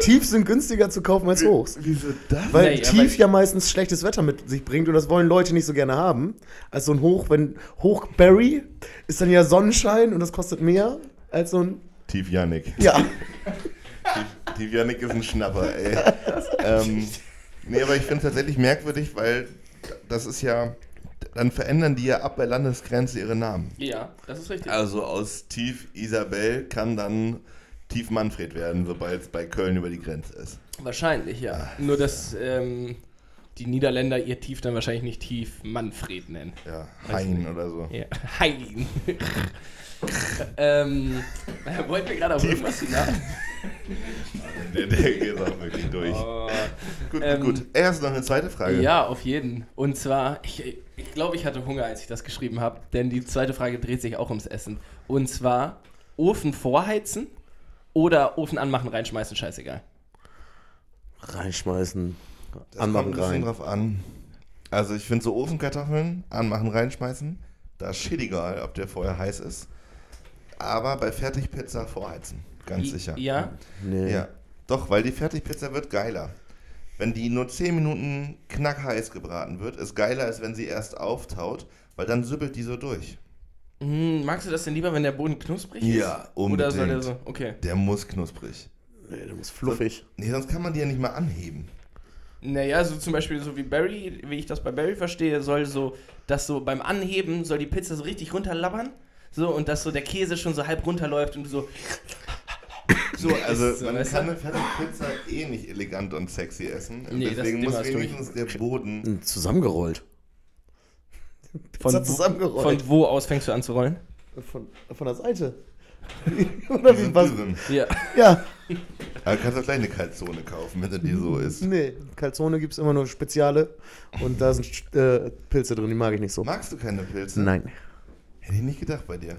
Tiefs sind günstiger zu kaufen als Hochs. Wieso das? Weil Nee, Tief ja meistens schlechtes Wetter mit sich bringt und das wollen Leute nicht so gerne haben. Als so ein Hoch, wenn Hochberry ist dann ja Sonnenschein und das kostet mehr als so ein. Tief Yannick. Ja. Tief, Tief Yannick ist ein Schnapper, ey. ähm, nee, aber ich finde es tatsächlich merkwürdig, weil das ist ja. Dann verändern die ja ab bei Landesgrenze ihre Namen. Ja, das ist richtig. Also aus Tief Isabel kann dann Tief Manfred werden, sobald es bei Köln über die Grenze ist. Wahrscheinlich, ja. Nur, dass ähm, die Niederländer ihr Tief dann wahrscheinlich nicht Tief Manfred nennen. Ja, Hein oder so. Ja. Hein. ähm, äh, wollten wir gerade auf irgendwas hinaus? Der, der geht auch wirklich durch. Oh. Gut, Ähm, gut, gut. Erst noch eine zweite Frage. Ja, auf jeden. Und zwar, ich, ich glaube, ich hatte Hunger, als ich das geschrieben habe, denn die zweite Frage dreht sich auch ums Essen. Und zwar, Ofen vorheizen oder Ofen anmachen, reinschmeißen, scheißegal. Reinschmeißen, Das anmachen kommt ein bisschen rein. drauf an. Also ich finde so Ofenkartoffeln, anmachen, reinschmeißen, da ist shit egal, ob der vorher heiß ist. Aber bei Fertigpizza vorheizen, ganz I- sicher. Ja, Nee. Ja, doch, weil die Fertigpizza wird geiler. Wenn die nur 10 Minuten knackheiß gebraten wird, ist geiler, als wenn sie erst auftaut, weil dann süppelt die so durch. hm, magst du das denn lieber, wenn der Boden knusprig ist? Ja, Oder soll der unbedingt. so? Okay. Der muss knusprig. Nee, du musst fluffig. Nee, sonst kann man die ja nicht mal anheben. Naja, so zum Beispiel so wie Barry, wie ich das bei Barry verstehe, soll so, dass so beim Anheben soll die Pizza so richtig runterlabbern. So, und dass so der Käse schon so halb runterläuft und du so. So, Also so, man kann du? eine Fertigpizza eh nicht elegant und sexy essen. Nee, das- Deswegen muss du wenigstens der Boden Hm, Zusammengerollt. Von, Pizza wo- zusammengerollt. von wo aus fängst du an zu rollen? Von, von der Seite. Oder wie was? Ja. Ja, Aber du kannst auch gleich eine Kaltzone kaufen, wenn die so ist. nee. Calzone gibt es immer nur Speziale. Und da sind äh, Pilze drin, die mag ich nicht so. Magst du keine Pilze? Nein. Hätte ich nicht gedacht bei dir.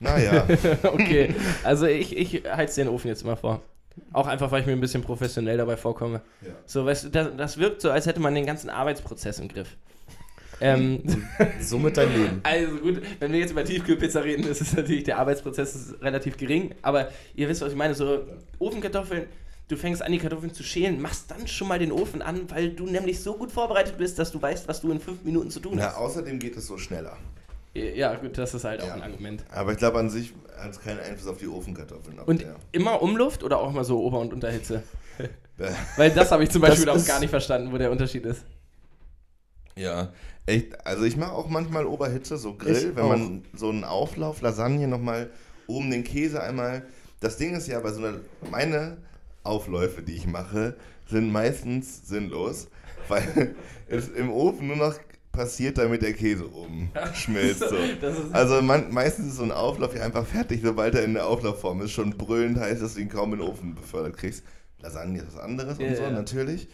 Naja, Okay, also ich, ich heiz den Ofen jetzt mal vor. Auch einfach, weil ich mir ein bisschen professionell dabei vorkomme. Ja. So, weißt du, das, das wirkt so, als hätte man den ganzen Arbeitsprozess im Griff. Ähm, Somit dein Leben. also gut, wenn wir jetzt über Tiefkühlpizza reden, ist es natürlich, der Arbeitsprozess ist relativ gering, aber ihr wisst, was ich meine, so Ofenkartoffeln, du fängst an, die Kartoffeln zu schälen, machst dann schon mal den Ofen an, weil du nämlich so gut vorbereitet bist, dass du weißt, was du in fünf Minuten zu tun na, hast. außerdem geht es so schneller. Ja, gut, das ist halt auch Ja. ein Argument. Aber ich glaube an sich hat es keinen Einfluss auf die Ofenkartoffeln. Und der- immer Umluft oder auch mal so Ober- und Unterhitze? Weil das habe ich zum Beispiel auch gar nicht verstanden, wo der Unterschied ist. Ja, echt. Also ich mache auch manchmal Oberhitze, so Grill, Ich wenn auch. man so einen Auflauf, Lasagne nochmal oben den Käse einmal. Das Ding ist ja bei so einer, meine Aufläufe, die ich mache, sind meistens sinnlos, weil es im Ofen nur noch passiert, damit der Käse oben schmilzt. So. Also man, meistens ist so ein Auflauf ja einfach fertig, sobald er in der Auflaufform ist, schon brüllend heiß, dass du ihn kaum in den Ofen befördert kriegst. Lasagne ist was anderes Ja, und so, ja. natürlich.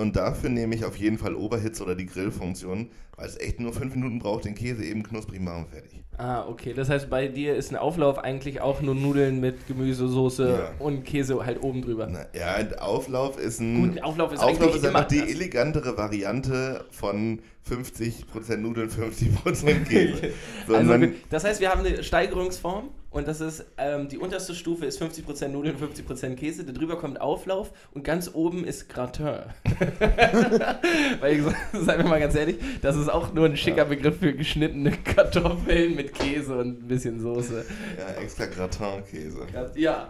Und dafür nehme ich auf jeden Fall Oberhitze oder die Grillfunktion, weil es echt nur fünf Minuten braucht, den Käse eben knusprig machen und fertig. Ah, okay. Das heißt, bei dir ist ein Auflauf eigentlich auch nur Nudeln mit Gemüsesoße Ja. und Käse halt oben drüber. Na, ja, ein Auflauf ist ein. Gut, Auflauf ist Auflauf ist einfach die elegantere Variante von 50% Nudeln, 50% Käse. So, Also das heißt, wir haben eine Steigerungsform und das ist, ähm, die unterste Stufe ist 50% Nudeln, 50% Käse, darüber kommt Auflauf und ganz oben ist Gratin. Weil, seien wir mal ganz ehrlich, das ist auch nur ein schicker Begriff für geschnittene Kartoffeln mit Käse und ein bisschen Soße. ja, extra Gratin-Käse. Ja.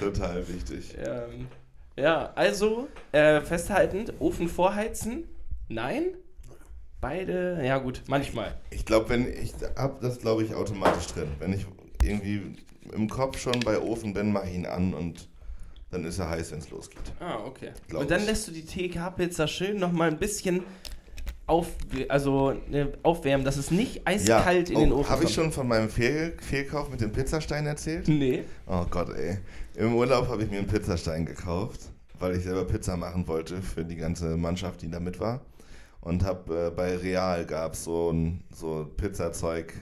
Total wichtig. Ähm, ja, also äh, festhaltend, Ofen vorheizen? Nein? Beide? Ja gut, manchmal. Ich glaube, wenn ich hab das, glaube ich, automatisch drin. Wenn ich irgendwie im Kopf schon bei Ofen bin, mache ich ihn an und dann ist er heiß, wenn es losgeht. Ah, okay. Glaub Und dann ich. lässt du die TK-Pizza schön nochmal ein bisschen auf, also, ne, aufwärmen, dass es nicht eiskalt in den Ofen Habe kommt? ich schon von meinem Fehl Fehlkauf mit dem Pizzastein erzählt? Nee. Oh Gott, ey. Im Urlaub habe ich mir einen Pizzastein gekauft, weil ich selber Pizza machen wollte für die ganze Mannschaft, die da mit war. Und habe äh, bei Real gab es so ein so Pizzazeug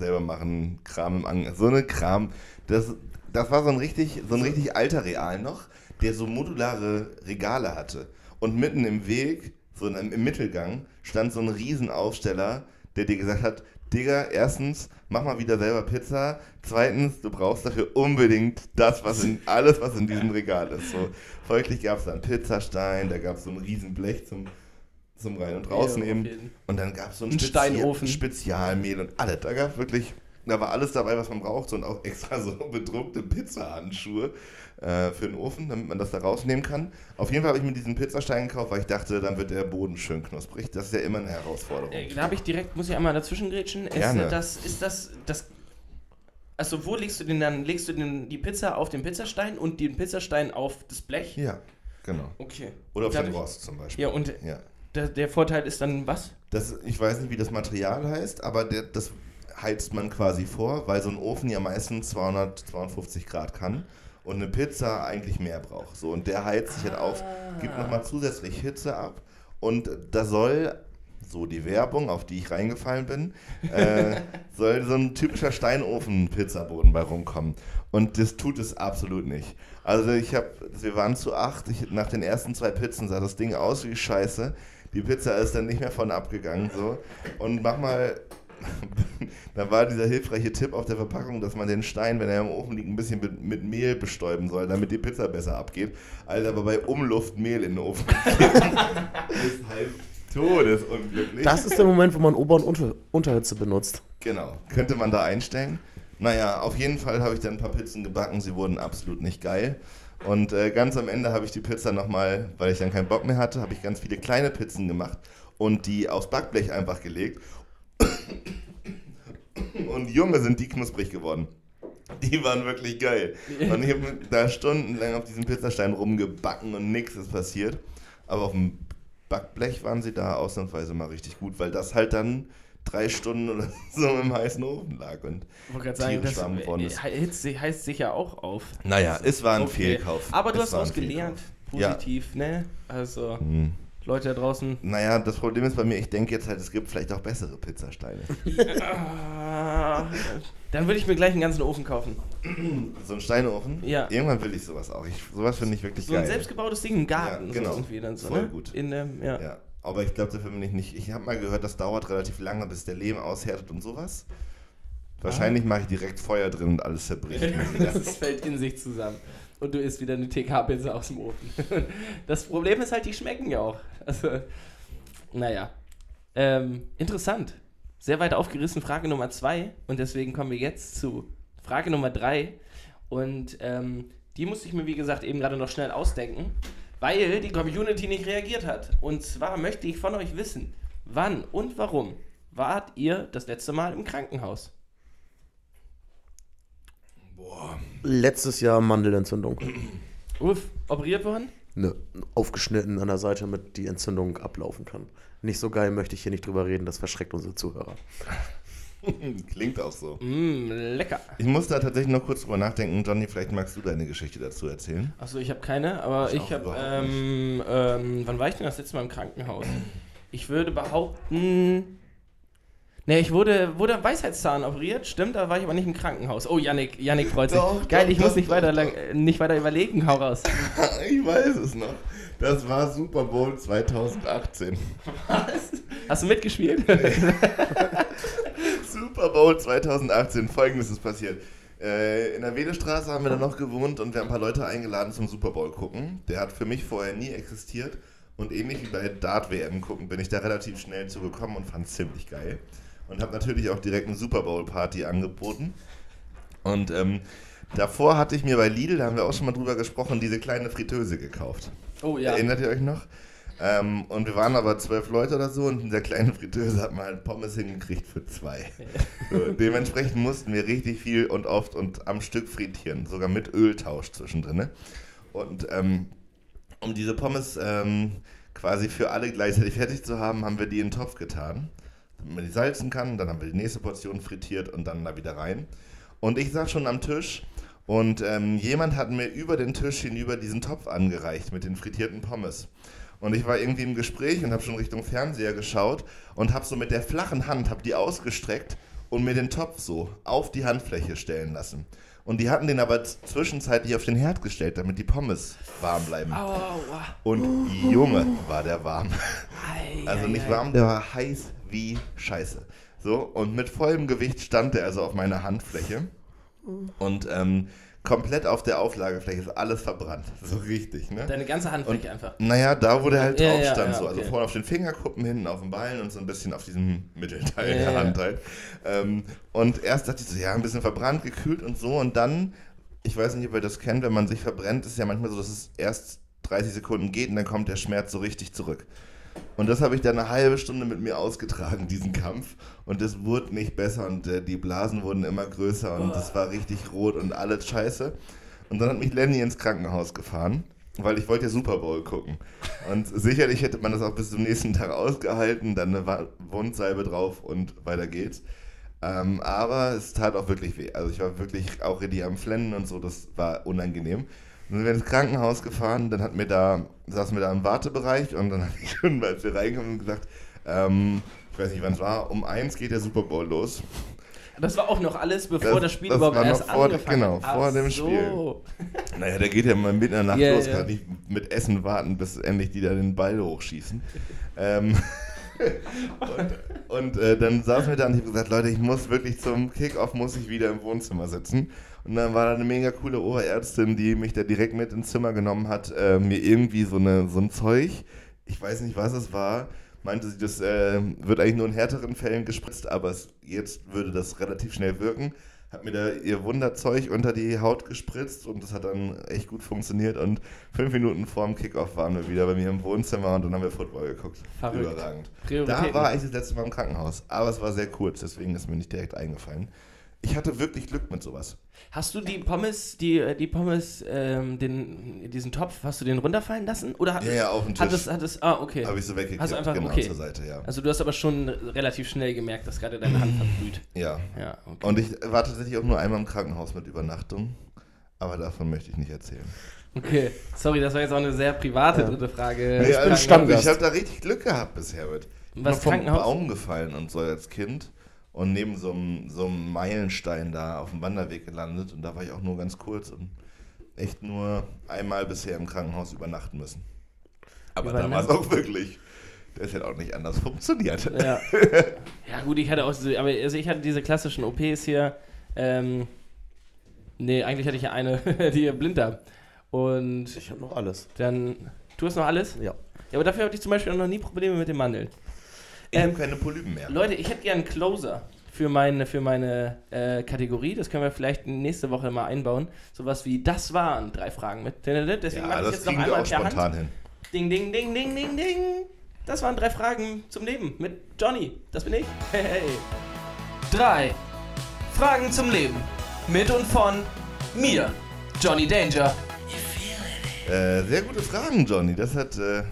selber machen, Kram im Ang so eine Kram. Das, das war so ein richtig, so ein richtig alter Real noch, der so modulare Regale hatte. Und mitten im Weg, so in im Mittelgang, stand so ein Riesenaufsteller, der dir gesagt hat, Digga, erstens, mach mal wieder selber Pizza. Zweitens, du brauchst dafür unbedingt das, was in, alles, was in diesem Regal ist. So, folglich gab es da einen Pizzastein, da gab es so ein Riesenblech zum, zum Rein- und Ja, Rausnehmen. Und dann gab es so einen Ein Spezi- Steinofen. Spezialmehl und alles. Da gab wirklich, da war alles dabei, was man braucht. Und auch extra so bedruckte Pizzahandschuhe äh, für den Ofen, damit man das da rausnehmen kann. Auf jeden Fall habe ich mir diesen Pizzastein gekauft, weil ich dachte, dann wird der Boden schön knusprig. Das ist ja immer eine Herausforderung. Äh, Da habe ich direkt, muss ich einmal dazwischen grätschen. Ist Gerne. das, ist das, das. Also wo legst du den dann? Legst du den, die Pizza auf den Pizzastein und den Pizzastein auf das Blech? Ja, genau. Okay. Oder auf den Rost zum Beispiel. Ja, und Ja. Der, der Vorteil ist dann was? Das, ich weiß nicht, wie das Material heißt, aber der, das heizt man quasi vor, weil so ein Ofen ja meistens 200, 250 Grad kann und eine Pizza eigentlich mehr braucht. So, und der heizt sich halt auf, gibt nochmal zusätzlich Hitze ab und da soll, so die Werbung, auf die ich reingefallen bin, äh, soll so ein typischer Steinofen-Pizzaboden bei rumkommen. Und das tut es absolut nicht. Also ich habe, wir waren zu acht, ich, nach den ersten zwei Pizzen sah das Ding aus wie Scheiße. Die Pizza ist dann nicht mehr von abgegangen so. Und mach mal, da war dieser hilfreiche Tipp auf der Verpackung, dass man den Stein, wenn er im Ofen liegt, ein bisschen mit, mit Mehl bestäuben soll, damit die Pizza besser abgeht. Alter, aber bei Umluft Mehl in den Ofen ist halt todesunglücklich. Das ist der Moment, wo man Ober- und Unter Unterhitze benutzt. Genau, könnte man da einstellen. Naja, auf jeden Fall habe ich dann ein paar Pizzen gebacken, sie wurden absolut nicht geil. Und äh, ganz am Ende habe ich die Pizza nochmal, weil ich dann keinen Bock mehr hatte, habe ich ganz viele kleine Pizzen gemacht und die aufs Backblech einfach gelegt. Und Junge, sind die knusprig geworden. Die waren wirklich geil. Und ich habe da stundenlang auf diesem Pizzastein rumgebacken und nichts ist passiert. Aber auf dem Backblech waren sie da ausnahmsweise mal richtig gut, weil das halt dann drei Stunden oder so im heißen Ofen lag. Und tierisch warm geworden ist. heizt, heißt sicher auch auf. Naja, es war ein Okay. Fehlkauf. Aber du Es hast ein was gelernt. Fehlkauf. Ja. Positiv, ne? Also, Hm. Leute da draußen. Naja, das Problem ist bei mir, ich denke jetzt halt, es gibt vielleicht auch bessere Pizzasteine. Dann würde ich mir gleich einen ganzen Ofen kaufen. so ein Steinofen? Ja. Irgendwann will ich sowas auch. Ich, sowas finde ich wirklich So ein geil. selbstgebautes Ding im Garten. Ja, genau. So irgendwie dann so, Voll ne? gut. In, ähm, ja. Ja, aber ich glaube, dafür bin ich nicht. Ich habe mal gehört, das dauert relativ lange, bis der Lehm aushärtet und sowas. Wahrscheinlich mache ich direkt Feuer drin und alles zerbricht. das fällt in sich zusammen. Und du isst wieder eine TK-Pizza aus dem Ofen. Das Problem ist halt, die schmecken ja auch. Also, naja. Ähm, interessant. Sehr weit aufgerissen, Frage Nummer zwei. Und deswegen kommen wir jetzt zu Frage Nummer drei. Und ähm, die musste ich mir, wie gesagt, eben gerade noch schnell ausdenken, weil die Community nicht reagiert hat. Und zwar möchte ich von euch wissen, wann und warum wart ihr das letzte Mal im Krankenhaus? Letztes Jahr Mandelentzündung. Uff, operiert worden? Ne, aufgeschnitten an der Seite, damit die Entzündung ablaufen kann. Nicht so geil, möchte ich hier nicht drüber reden, das verschreckt unsere Zuhörer. Klingt auch so. Mm, lecker. Ich muss da tatsächlich noch kurz drüber nachdenken. Johnny, vielleicht magst du deine Geschichte dazu erzählen. Achso, ich habe keine, aber Ich ich, habe. Ähm, ähm, wann war ich denn das letzte Mal im Krankenhaus? Ich würde behaupten. Ne, ich wurde, wurde am Weisheitszahn operiert, stimmt, da war ich aber nicht im Krankenhaus. Oh, Yannick, Yannick freut sich. Doch, Geil, doch, ich muss doch, nicht, doch, weiter, lang, äh, nicht weiter überlegen, hau raus. ich weiß es noch. Das war Super Bowl 2018. Hast du mitgespielt? Super Bowl 2018. Folgendes ist passiert. Äh, in der Wedestraße haben wir dann noch gewohnt und wir haben ein paar Leute eingeladen zum Super Bowl gucken. Der hat für mich vorher nie existiert. Und ähnlich wie bei Dart WM gucken, bin ich da relativ schnell zugekommen und fand es ziemlich geil. Und habe natürlich auch direkt eine Super Bowl Party angeboten. Und ähm, davor hatte ich mir bei Lidl, da haben wir auch schon mal drüber gesprochen, diese kleine Fritteuse gekauft. Oh ja. Erinnert ihr euch noch? Ähm, und wir waren aber zwölf Leute oder so und in der kleinen Fritteuse hat man halt Pommes hingekriegt für zwei. So, dementsprechend mussten wir richtig viel und oft und am Stück frittieren, sogar mit Öltausch zwischendrin. ne? Und ähm, um diese Pommes ähm, quasi für alle gleichzeitig fertig zu haben, haben wir die in den Topf getan, damit man die salzen kann. Dann haben wir die nächste Portion frittiert und dann da wieder rein. Und ich saß schon am Tisch und ähm, jemand hat mir über den Tisch hinüber diesen Topf angereicht mit den frittierten Pommes. Und ich war irgendwie im Gespräch und habe schon Richtung Fernseher geschaut und habe so mit der flachen Hand, habe die ausgestreckt und mir den Topf so auf die Handfläche stellen lassen. Und die hatten den aber zwischenzeitlich auf den Herd gestellt, damit die Pommes warm bleiben. Aua. Und Junge, war der warm. Also nicht warm, der war heiß wie Scheiße. So, und mit vollem Gewicht stand er also auf meiner Handfläche. Und ähm, komplett auf der Auflagefläche ist alles verbrannt. So richtig, ne? Deine ganze Handfläche einfach. Naja, da wo der halt Ja, drauf ja, stand, ja, so. Also okay. vorne auf den Fingerkuppen, hinten auf den Ballen und so ein bisschen auf diesem Mittelteil der. Hand halt. Ähm, und erst dachte ich so, ja, ein bisschen verbrannt, gekühlt und so. Und dann, ich weiß nicht, ob ihr das kennt, wenn man sich verbrennt, ist ja manchmal so, dass es erst 30 Sekunden geht und dann kommt der Schmerz so richtig zurück. Und das habe ich dann eine halbe Stunde mit mir ausgetragen, diesen Kampf. Und es wurde nicht besser und äh, die Blasen wurden immer größer und es war richtig rot und alles scheiße. Und dann hat mich Lenny ins Krankenhaus gefahren, weil ich wollte ja Super Bowl gucken. Und sicherlich hätte man das auch bis zum nächsten Tag ausgehalten, dann eine Wundsalbe drauf und weiter geht's. Ähm, aber es tat auch wirklich weh. Also ich war wirklich auch richtig am Flennen und so, das war unangenehm. Dann sind wir ins Krankenhaus gefahren, dann hat mir da, saßen wir da im Wartebereich und dann habe ich schon, als wir reinkamen, gesagt, ähm, ich weiß nicht wann es war, um eins geht der Super Bowl los. Das war auch noch alles, bevor Das- das, Spiel das überhaupt war noch erst vor- angefangen genau, hat. vor Ach dem so. Spiel. Naja, der geht ja mal mitten in der Nacht Ja, los, ja. kann nicht mit Essen warten, bis endlich die da den Ball hochschießen. ähm, und und äh, dann saßen wir da und ich habe gesagt, Leute, ich muss wirklich zum Kickoff, muss ich wieder im Wohnzimmer sitzen. Und dann war da eine mega coole Oberärztin, die mich da direkt mit ins Zimmer genommen hat, äh, mir irgendwie so, eine, so ein Zeug, ich weiß nicht, was es war, meinte sie, das äh, wird eigentlich nur in härteren Fällen gespritzt, aber es, jetzt würde das relativ schnell wirken. Hat mir da ihr Wunderzeug unter die Haut gespritzt und das hat dann echt gut funktioniert. Und fünf Minuten vor dem Kickoff waren wir wieder bei mir im Wohnzimmer und dann haben wir Football geguckt. Verrückt. Überragend. Da war ich das letzte Mal im Krankenhaus, aber es war sehr kurz, deswegen ist mir nicht direkt eingefallen. Ich hatte wirklich Glück mit sowas. Hast du die Pommes, die, äh, die Pommes, ähm, den, diesen Topf, hast du den runterfallen lassen? Oder hat, Ja, ja, auf den hat Tisch. es, hat es, ah, okay. Habe ich so weggekippt, Hast du einfach- genau okay. zur Seite, ja. Also du hast aber schon relativ schnell gemerkt, dass gerade deine Hand verbrüht. Ja. Ja, okay. Und ich war tatsächlich auch nur einmal im Krankenhaus mit Übernachtung, aber davon möchte ich nicht erzählen. Okay, sorry, das war jetzt auch eine sehr private dritte Frage. Nee, also Stammgast. Ich habe da richtig Glück gehabt bisher mit. Ich bin Was, vom Krankenhaus? Baum gefallen und so als Kind und neben so einem, so einem Meilenstein da auf dem Wanderweg gelandet und da war ich auch nur ganz kurz und echt nur einmal bisher im Krankenhaus übernachten müssen. Aber da war es auch wirklich. Das hätte auch nicht anders funktioniert. Ja. ja, gut, ich hatte auch diese, aber also ich hatte diese klassischen OPs hier. Ähm, nee, eigentlich hatte ich ja eine, die Blinddarm. Und Ich habe noch alles. dann, du hast noch alles? Ja. Ja, aber dafür hatte ich zum Beispiel auch noch nie Probleme mit den Mandeln. Ich habe Ähm, keine Polypen mehr. Leute, ich hätte gerne einen Closer für meine, für meine äh, Kategorie. Das können wir vielleicht nächste Woche mal einbauen. Sowas wie, das waren drei Fragen mit. Deswegen ja, mache ich das jetzt noch wir einmal auch per Hand. spontan hin. Ding, ding, ding, ding, ding, ding. Das waren drei Fragen zum Leben mit Johnny. Das bin ich. Hey, hey. Drei Fragen zum Leben mit und von mir, Johnny Danger. Äh, sehr gute Fragen, Johnny. Das hat äh,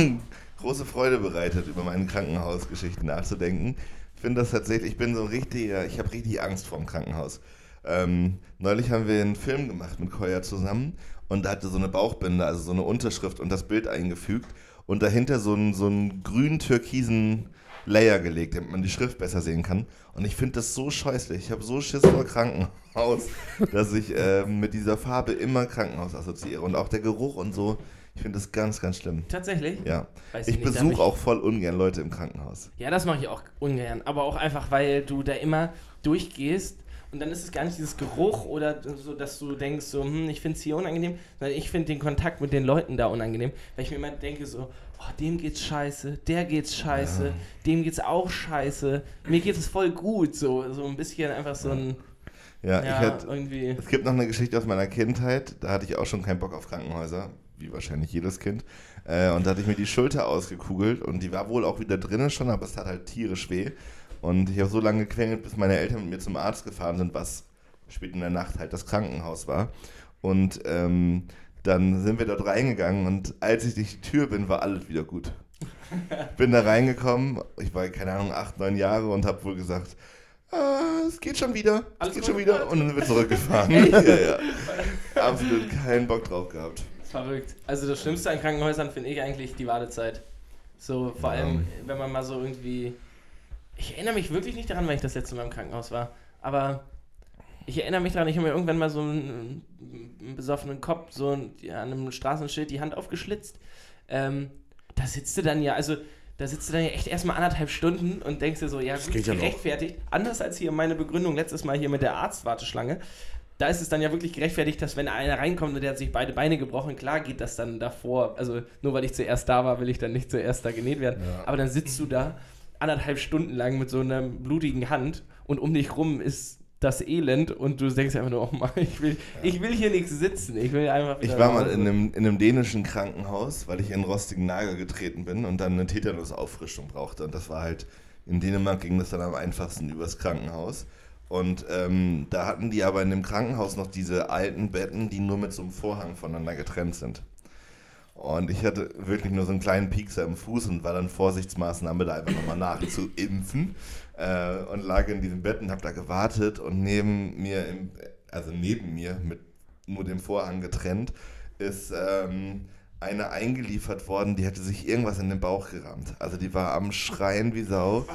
große Freude bereitet, über meine Krankenhausgeschichten nachzudenken. Ich finde das tatsächlich, ich bin so ein richtiger, ich habe richtig Angst vor dem Krankenhaus. Ähm, neulich haben wir einen Film gemacht mit Koya zusammen und da hatte so eine Bauchbinde, also so eine Unterschrift und das Bild eingefügt und dahinter so einen, so einen grün-türkisen Layer gelegt, damit man die Schrift besser sehen kann. Und ich finde das so scheußlich. Ich habe so Schiss vor Krankenhaus, dass ich äh, mit dieser Farbe immer Krankenhaus assoziiere. Und auch der Geruch und so. Ich finde das ganz, ganz schlimm. Tatsächlich? Ja. Weiß Ich besuche auch voll ungern Leute im Krankenhaus. Ja, das mache ich auch ungern. Aber auch einfach, weil du da immer durchgehst und dann ist es gar nicht dieses Geruch oder so, dass du denkst, so, hm, ich finde es hier unangenehm, sondern ich finde den Kontakt mit den Leuten da unangenehm, weil ich mir immer denke, so, oh, dem geht's scheiße, der geht's scheiße, dem geht's auch scheiße, mir geht es voll gut, so, so ein bisschen einfach so ein, Ja, ja, ich hatte, irgendwie. es gibt noch eine Geschichte aus meiner Kindheit. Da hatte ich auch schon keinen Bock auf Krankenhäuser, wie wahrscheinlich jedes Kind. Äh, und da hatte ich mir die Schulter ausgekugelt und die war wohl auch wieder drinnen schon, aber es tat halt tierisch weh. Und ich habe so lange gequengelt, bis meine Eltern mit mir zum Arzt gefahren sind, was spät in der Nacht halt das Krankenhaus war. Und ähm, dann sind wir dort reingegangen und als ich durch die Tür bin, war alles wieder gut. bin da reingekommen, ich war, keine Ahnung, acht, neun Jahre und habe wohl gesagt, ah, es geht schon wieder, es geht schon wieder und dann sind wir zurückgefahren. ja, ja. Absolut keinen Bock drauf gehabt. Verrückt. Also das Schlimmste an Krankenhäusern finde ich eigentlich die Wartezeit. So, vor Ja. allem, wenn man mal so irgendwie. Ich erinnere mich wirklich nicht daran, weil ich das letzte Mal im Krankenhaus war. Aber ich erinnere mich daran, ich habe mir irgendwann mal so einen, einen besoffenen Kopf so an einem Straßenschild die Hand aufgeschlitzt. Ähm, da sitzt du dann ja, also da sitzt du dann ja echt erstmal anderthalb Stunden und denkst dir so, ja, gut, geht ja gerechtfertigt. Anders als hier meine Begründung letztes Mal hier mit der Arztwarteschlange. Da ist es dann ja wirklich gerechtfertigt, dass wenn einer reinkommt und der hat sich beide Beine gebrochen, klar geht das dann davor. Also nur weil ich zuerst da war, will ich dann nicht zuerst da genäht werden. Aber dann sitzt du da anderthalb Stunden lang mit so einer blutigen Hand und um dich rum ist das Elend und du denkst einfach nur, oh Mann, ich will, ich will hier nichts sitzen. Ich will einfach Ich war mal in einem, in einem dänischen Krankenhaus, weil ich in einen rostigen Nagel getreten bin und dann eine Tetanusauffrischung brauchte. Und das war halt, in Dänemark ging das dann am einfachsten übers Krankenhaus. Und ähm, da hatten die aber in dem Krankenhaus noch diese alten Betten, die nur mit so einem Vorhang voneinander getrennt sind. Und ich hatte wirklich nur so einen kleinen Piekser im Fuß und war dann Vorsichtsmaßnahme, da einfach nochmal nachzuimpfen. Äh, und lag in diesem Bett und hab da gewartet und neben mir, im, also neben mir, mit nur dem Vorhang getrennt, ist ähm, eine eingeliefert worden, die hätte sich irgendwas in den Bauch gerammt. Also die war am Schreien wie Sau.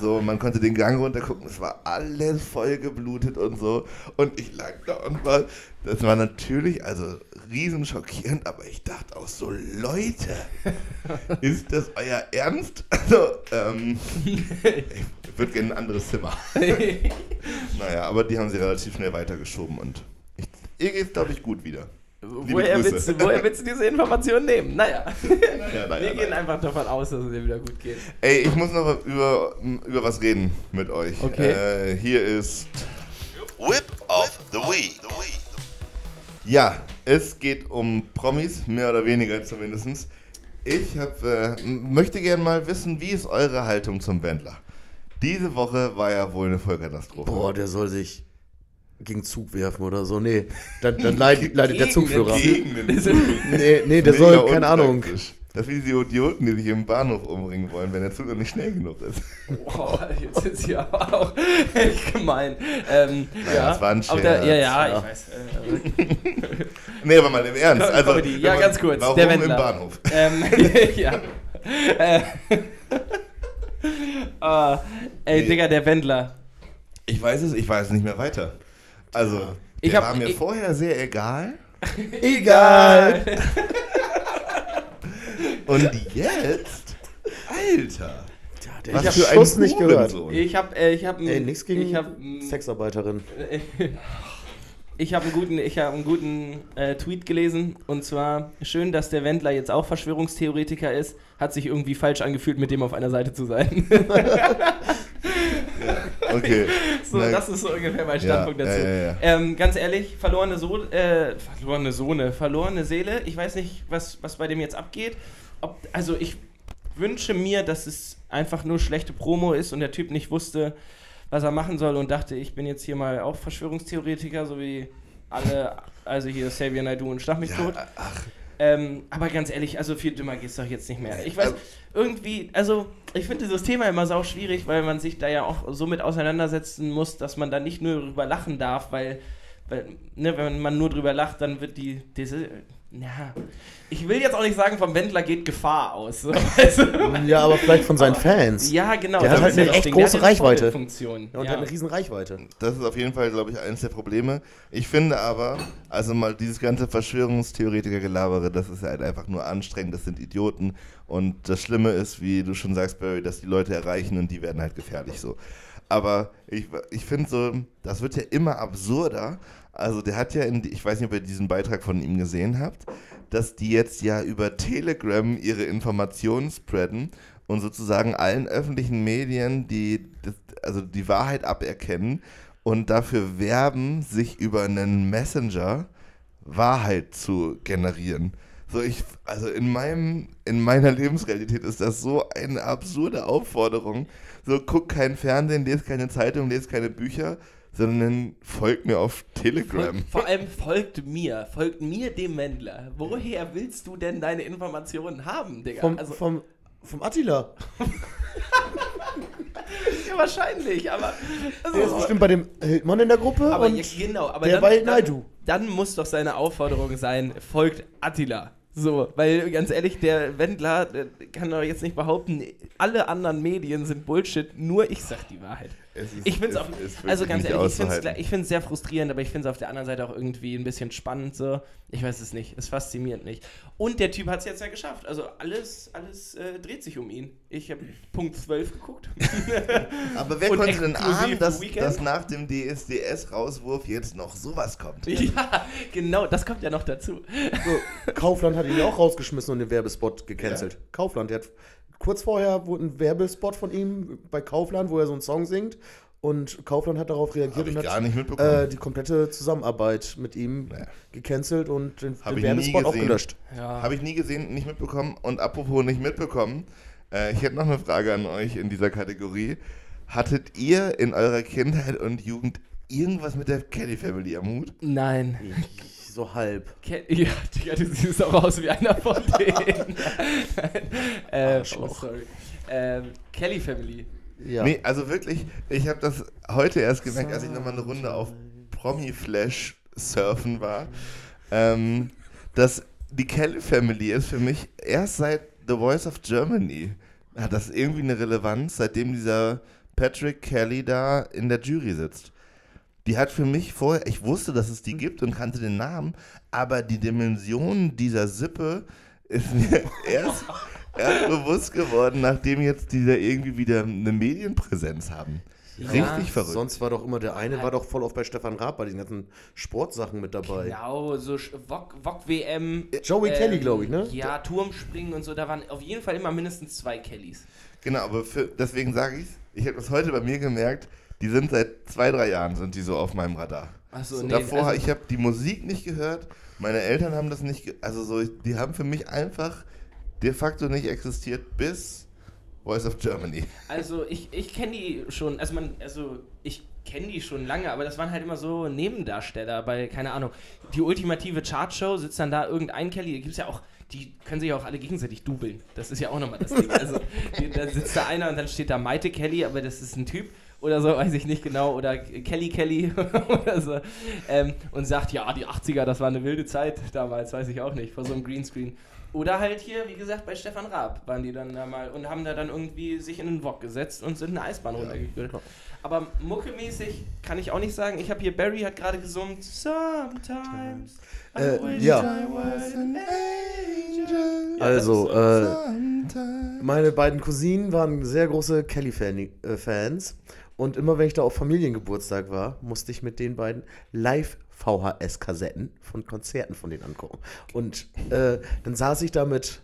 So, man konnte den Gang runtergucken, es war alles voll geblutet und so. Und ich lag da und war, das war natürlich, also riesen schockierend, aber ich dachte auch so, Leute, ist das euer Ernst? Also, ähm, ich würde gerne ein anderes Zimmer. naja, aber die haben sie relativ schnell weitergeschoben und ich, ihr geht's, glaube ich, gut wieder. Woher, willst du, woher willst du diese Informationen nehmen? Naja, Ja, naja, wir gehen naja. einfach davon aus, dass es dir wieder gut geht. Ey, ich muss noch über, über was reden mit euch. Okay. Äh, hier ist Whip of the Week. Ja, es geht um Promis, mehr oder weniger zumindest. Ich hab, äh, möchte gerne mal wissen, wie ist eure Haltung zum Wendler? Diese Woche war ja wohl eine Vollkatastrophe. Boah, der soll sich gegen Zug werfen oder so. Nee, dann, dann leidet, leidet der Zugführer. Gegen den Nee, nee, der Mega soll, keine Ahnung. Das sind diese Idioten, die sich im Bahnhof umbringen wollen, wenn der Zug noch nicht schnell genug ist. Boah, jetzt ist hier aber auch echt gemein. Ähm, Naja, es war ein auf der, ja, ja, Ja. ich weiß. Äh, Nee, aber mal im Ernst. Also, Comedy. Ja, man- ganz kurz, Warum der im Wendler. Bahnhof? ähm, ja. Äh, ah, ey, Nee. Digga, der Wendler. Ich weiß es, ich weiß nicht mehr weiter. Also, Ich der hab- war mir ich- vorher sehr egal. Egal. Und jetzt? Alter. Ja, der Was ich hab für ein Schuss nicht gehört. Ich hab, äh, ich hab, Ey, nichts gegen ich hab, Sexarbeiterin. Ich habe einen guten, ich hab einen guten äh, Tweet gelesen und zwar schön, dass der Wendler jetzt auch Verschwörungstheoretiker ist. Hat sich irgendwie falsch angefühlt, mit dem auf einer Seite zu sein. Okay. so, Na, das ist so ungefähr mein ja, Standpunkt dazu. Ja, ja, ja. Ähm, ganz ehrlich, verlorene Sohn, äh, verlorene Sohne, verlorene Seele. Ich weiß nicht, was, was bei dem jetzt abgeht. Ob, also ich wünsche mir, dass es einfach nur schlechte Promo ist und der Typ nicht wusste, was er machen soll und dachte, ich bin jetzt hier mal auch Verschwörungstheoretiker, so wie alle, also hier Xavier Naidoo und Schlag mich tot. Ja, ach, Ähm, aber ganz ehrlich, also viel dümmer geht's doch jetzt nicht mehr. Ich weiß, Also- irgendwie, also ich finde dieses Thema immer sau schwierig, weil man sich da ja auch so mit auseinandersetzen muss, dass man da nicht nur drüber lachen darf, weil, weil ne, wenn man nur drüber lacht, dann wird die, diese, ja, ich will jetzt auch nicht sagen, vom Wendler geht Gefahr aus. So? Ja, aber vielleicht von seinen Fans. Ja, genau. Der hat das halt ist ja eine echt große Reichweite. Vorbildfunktion. Ja, und ja. hat eine riesen Reichweite. das ist auf jeden Fall, glaube ich, eines der Probleme. Ich finde aber, also mal dieses ganze Verschwörungstheoretiker-Gelabere, das ist halt einfach nur anstrengend, das sind Idioten. Und das Schlimme ist, wie du schon sagst, Barry, dass die Leute erreichen und die werden halt gefährlich so. Aber ich, ich finde so, das wird ja immer absurder. Also der hat ja, in, ich weiß nicht, ob ihr diesen Beitrag von ihm gesehen habt, dass die jetzt ja über Telegram ihre Informationen spreaden und sozusagen allen öffentlichen Medien die, also die Wahrheit aberkennen und dafür werben, sich über einen Messenger Wahrheit zu generieren. So ich, also in meinem, in meiner Lebensrealität ist das so eine absurde Aufforderung. So guck kein Fernsehen, lese keine Zeitung, lese keine Bücher, sondern folgt mir auf Telegram. Vor allem folgt mir, folgt mir dem Wendler. Woher willst du denn deine Informationen haben, Digga? Vom, also, vom, vom Attila. ja, wahrscheinlich, aber. Also, Der ist bestimmt bei dem Hildmann in der Gruppe aber und ja, genau, aber der dann, bei dann, Naidu. dann muss doch seine Aufforderung sein, folgt Attila. So, weil ganz ehrlich, der Wendler der kann doch jetzt nicht behaupten, alle anderen Medien sind Bullshit, nur ich sag die Wahrheit. Ist- Ich finde es auch, also ganz ehrlich, ich finde es sehr frustrierend, aber ich finde es auf der anderen Seite auch irgendwie ein bisschen spannend so. Ich weiß es nicht, es fasziniert mich. Und der Typ hat es jetzt ja geschafft, also alles, alles äh, dreht sich um ihn. Ich habe Punkt 12 geguckt. Aber wer Und konnte denn ahnen, dass, dass nach dem DSDS-Rauswurf jetzt noch sowas kommt? ja, genau, das kommt ja noch dazu. So, Kaufland hat ihn ja auch rausgeschmissen und den Werbespot gecancelt. Kaufland, der hat kurz vorher wurde ein Werbespot von ihm bei Kaufland, wo er so einen Song singt. Und Kaufland hat darauf reagiert und gar hat nicht mitbekommen. äh, die komplette Zusammenarbeit mit ihm Naja. gecancelt und den, Hab den ich nie Werbespot auch gelöscht. Ja. Habe ich nie gesehen, nicht mitbekommen. Und apropos nicht mitbekommen, äh, ich hätte noch eine Frage an euch in dieser Kategorie. Hattet ihr in eurer Kindheit und Jugend irgendwas mit der Kelly Family am Hut? Nein. So halb. Ke ja, Digga, du siehst auch aus wie einer von denen. äh, oh, sorry. Ähm, Kelly Family. Ja. Nee, also wirklich, ich habe das heute erst gemerkt, als ich nochmal eine Runde auf Promi-Flash surfen war, ähm, dass die Kelly Family ist für mich erst seit The Voice of Germany hat das irgendwie eine Relevanz, seitdem dieser Patrick Kelly da in der Jury sitzt. Die hat für mich vorher, ich wusste, dass es die gibt und kannte den Namen, aber die Dimension dieser Sippe ist mir erst, erst bewusst geworden, nachdem jetzt die da irgendwie wieder eine Medienpräsenz haben. Ja, Richtig verrückt. Sonst war doch immer der eine, war doch voll oft bei Stefan Raab bei diesen ganzen Sportsachen mit dabei. Genau, so Sch- Wok, Wok WM. Joey Kelly, glaube ich, ne? Ja, Turmspringen und so, da waren auf jeden Fall immer mindestens zwei Kellys. Genau, aber für, deswegen sage ich ich habe das heute bei mir gemerkt, die sind seit zwei, drei Jahren sind die so auf meinem Radar. Achso, nee. Davor, also, ich habe die Musik nicht gehört, meine Eltern haben das nicht, also so, die haben für mich einfach de facto nicht existiert bis Voice of Germany. also ich, ich kenne die schon, also man, also ich kenne die schon lange, aber das waren halt immer so Nebendarsteller bei, keine Ahnung, die ultimative Chartshow, sitzt dann da irgendein Kelly, da gibt es ja auch, die können sich ja auch alle gegenseitig dubeln. Das ist ja auch nochmal das Ding. Also da sitzt da einer und dann steht da Maite Kelly, aber das ist ein Typ oder so, weiß ich nicht genau, oder Kelly Kelly oder so. Ähm, und sagt, ja, die 80er, das war eine wilde Zeit damals, weiß ich auch nicht, vor so einem Greenscreen. Oder halt hier, wie gesagt, bei Stefan Raab waren die dann da mal und haben da dann irgendwie sich in den Wok gesetzt und sind eine Eisbahn runtergekühlt. Aber muckemäßig kann ich auch nicht sagen. Ich habe hier, Barry hat gerade gesummt, Sometimes. I Äh, ja. I was an angel. Also, Ja, das äh, meine beiden Cousinen waren sehr große Kelly-Fans. Und immer wenn ich da auf Familiengeburtstag war, musste ich mit den beiden live VHS-Kassetten von Konzerten von denen angucken. Und äh, dann saß ich da mit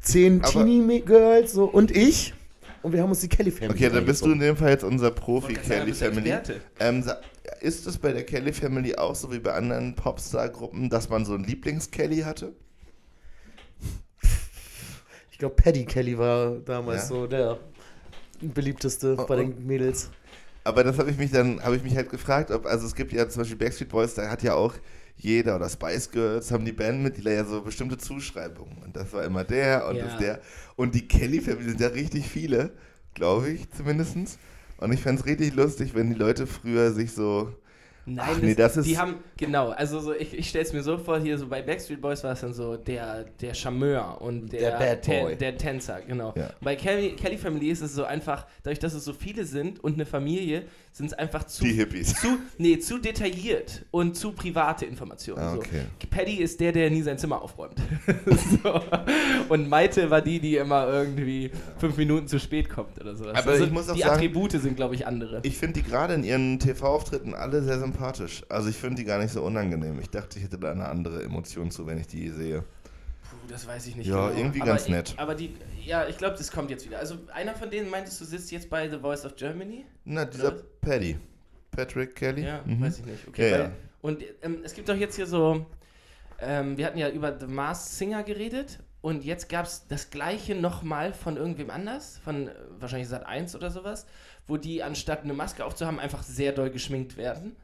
zehn Teenie-Girls so, und ich. Und wir haben uns die Kelly-Family Okay, dann bist du in dem Fall jetzt unser Profi Kelly Family. Ähm, ist es bei der Kelly Family auch so wie bei anderen Popstar-Gruppen, dass man so einen Lieblings-Kelly hatte? Ich glaube, Paddy Kelly war damals Ja. so der beliebteste Oh, bei oh. den Mädels. Aber das habe ich mich dann, habe ich mich halt gefragt, ob, also es gibt ja zum Beispiel Backstreet Boys, da hat ja auch jeder oder Spice Girls haben die Bandmitglieder ja so bestimmte Zuschreibungen. Und das war immer der und Ja. das der. Und die Kelly Family sind ja richtig viele, glaube ich zumindest. Und ich fände es richtig lustig, wenn die Leute früher sich so. Nein, Ach nee, das ist- die haben, genau, also so, ich, ich stelle es mir so vor, hier so bei Backstreet Boys war es dann so der, der Charmeur und der, Der Bad Boy. Ten- der Tänzer, genau. Ja. Bei Kelly, Kelly Family ist es so einfach, dadurch, dass es so viele sind und eine Familie, sind es einfach zu, Die Hippies. zu, nee, zu detailliert und zu private Informationen. Ah, so. okay. Paddy ist der, der nie sein Zimmer aufräumt. so. Und Maite war die, die immer irgendwie fünf Minuten zu spät kommt oder sowas. Aber ich muss auch die sagen- Attribute sind, glaube ich, andere. Ich finde die gerade in ihren TV-Auftritten alle sehr sympathisch. Also ich finde die gar nicht so unangenehm. Ich dachte, ich hätte da eine andere Emotion zu, wenn ich die sehe. Puh, das weiß ich nicht. Ja, genau. irgendwie aber ganz ich, nett. Aber die, ja, ich glaube, das kommt jetzt wieder. Also einer von denen meintest du sitzt jetzt bei The Voice of Germany? Na, dieser Oder? Paddy. Patrick Kelly? Ja, Mhm. weiß ich nicht. Okay, Ja, weil, ja. Und ähm, es gibt doch jetzt hier so, Ähm, wir hatten ja über The Masked Singer geredet und jetzt gab es das gleiche nochmal von irgendwem anders, von äh, wahrscheinlich Sat 1 oder sowas, wo die anstatt eine Maske aufzuhaben, einfach sehr doll geschminkt werden.